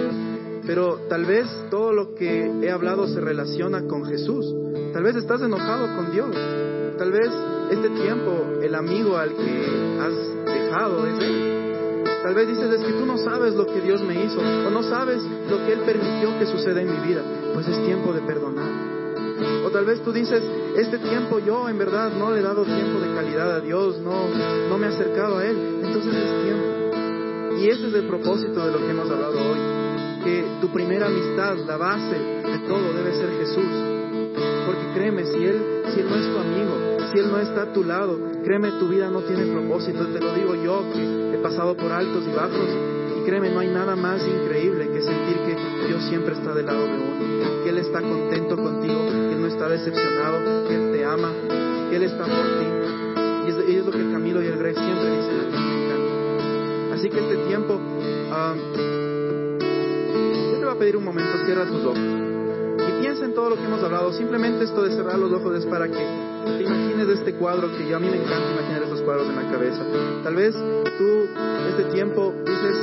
B: Pero tal vez todo lo que he hablado se relaciona con Jesús. Tal vez estás enojado con Dios. Tal vez este tiempo el amigo al que has dejado es Él. Tal vez dices, es que tú no sabes lo que Dios me hizo o no sabes lo que Él permitió que suceda en mi vida. Pues es tiempo de perdonar. O tal vez tú dices, este tiempo yo en verdad no le he dado tiempo de calidad a Dios, no, no me he acercado a Él. Entonces es tiempo. Y ese es el propósito de lo que hemos hablado hoy. Que tu primera amistad, la base de todo debe ser Jesús. Porque créeme, si Él, si Él no es tu amigo, si Él no está a tu lado, créeme, tu vida no tiene propósito. Te lo digo yo, que he pasado por altos y bajos. Y créeme, no hay nada más increíble que sentir que Dios siempre está del lado de uno. Que Él está contento contigo, que Él no está decepcionado, que Él te ama, que Él está por ti. Y es, lo que Camilo y el Greg siempre dicen a mí, me encanta. Así que este tiempo, yo te voy a pedir un momento, cierra tus ojos. Y piensa en todo lo que hemos hablado. Simplemente esto de cerrar los ojos es para que te imagines este cuadro que yo a mí me encanta imaginar estos cuadros en la cabeza. Tal vez tú este tiempo dices,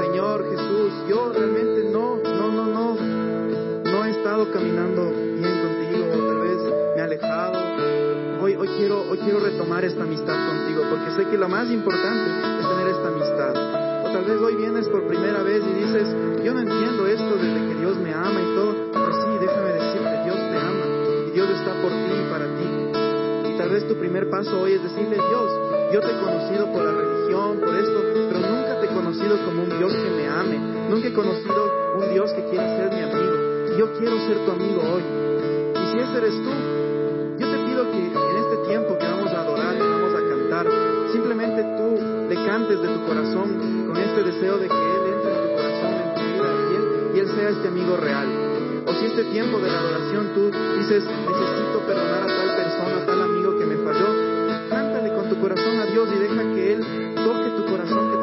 B: Señor Jesús, yo realmente no, no, no, no, no he estado caminando bien contigo, tal vez me he alejado. Hoy, hoy quiero, hoy quiero retomar esta amistad contigo, porque sé que lo más importante es tener esta amistad. O tal vez hoy vienes por primera vez y dices, yo no entiendo esto desde que Dios me ama y todo. Pues sí, déjame decirte, Dios te ama y Dios está por ti y para ti. Tal vez tu primer paso hoy es decirle, Dios, yo te he conocido por la religión, por esto, pero nunca te he conocido como un Dios que me ame. Nunca he conocido un Dios que quiera ser mi amigo. Yo quiero ser tu amigo hoy. Y si ese eres tú, yo te pido que en este tiempo que vamos a adorar, que vamos a cantar, simplemente tú le cantes de tu corazón con este deseo de que Él entre en tu corazón, en tu vida, y Él, y él sea este amigo real. O si este tiempo de la adoración tú dices, necesito perdonar a tal persona, a tal amigo corazón a Dios y deja que Él toque tu corazón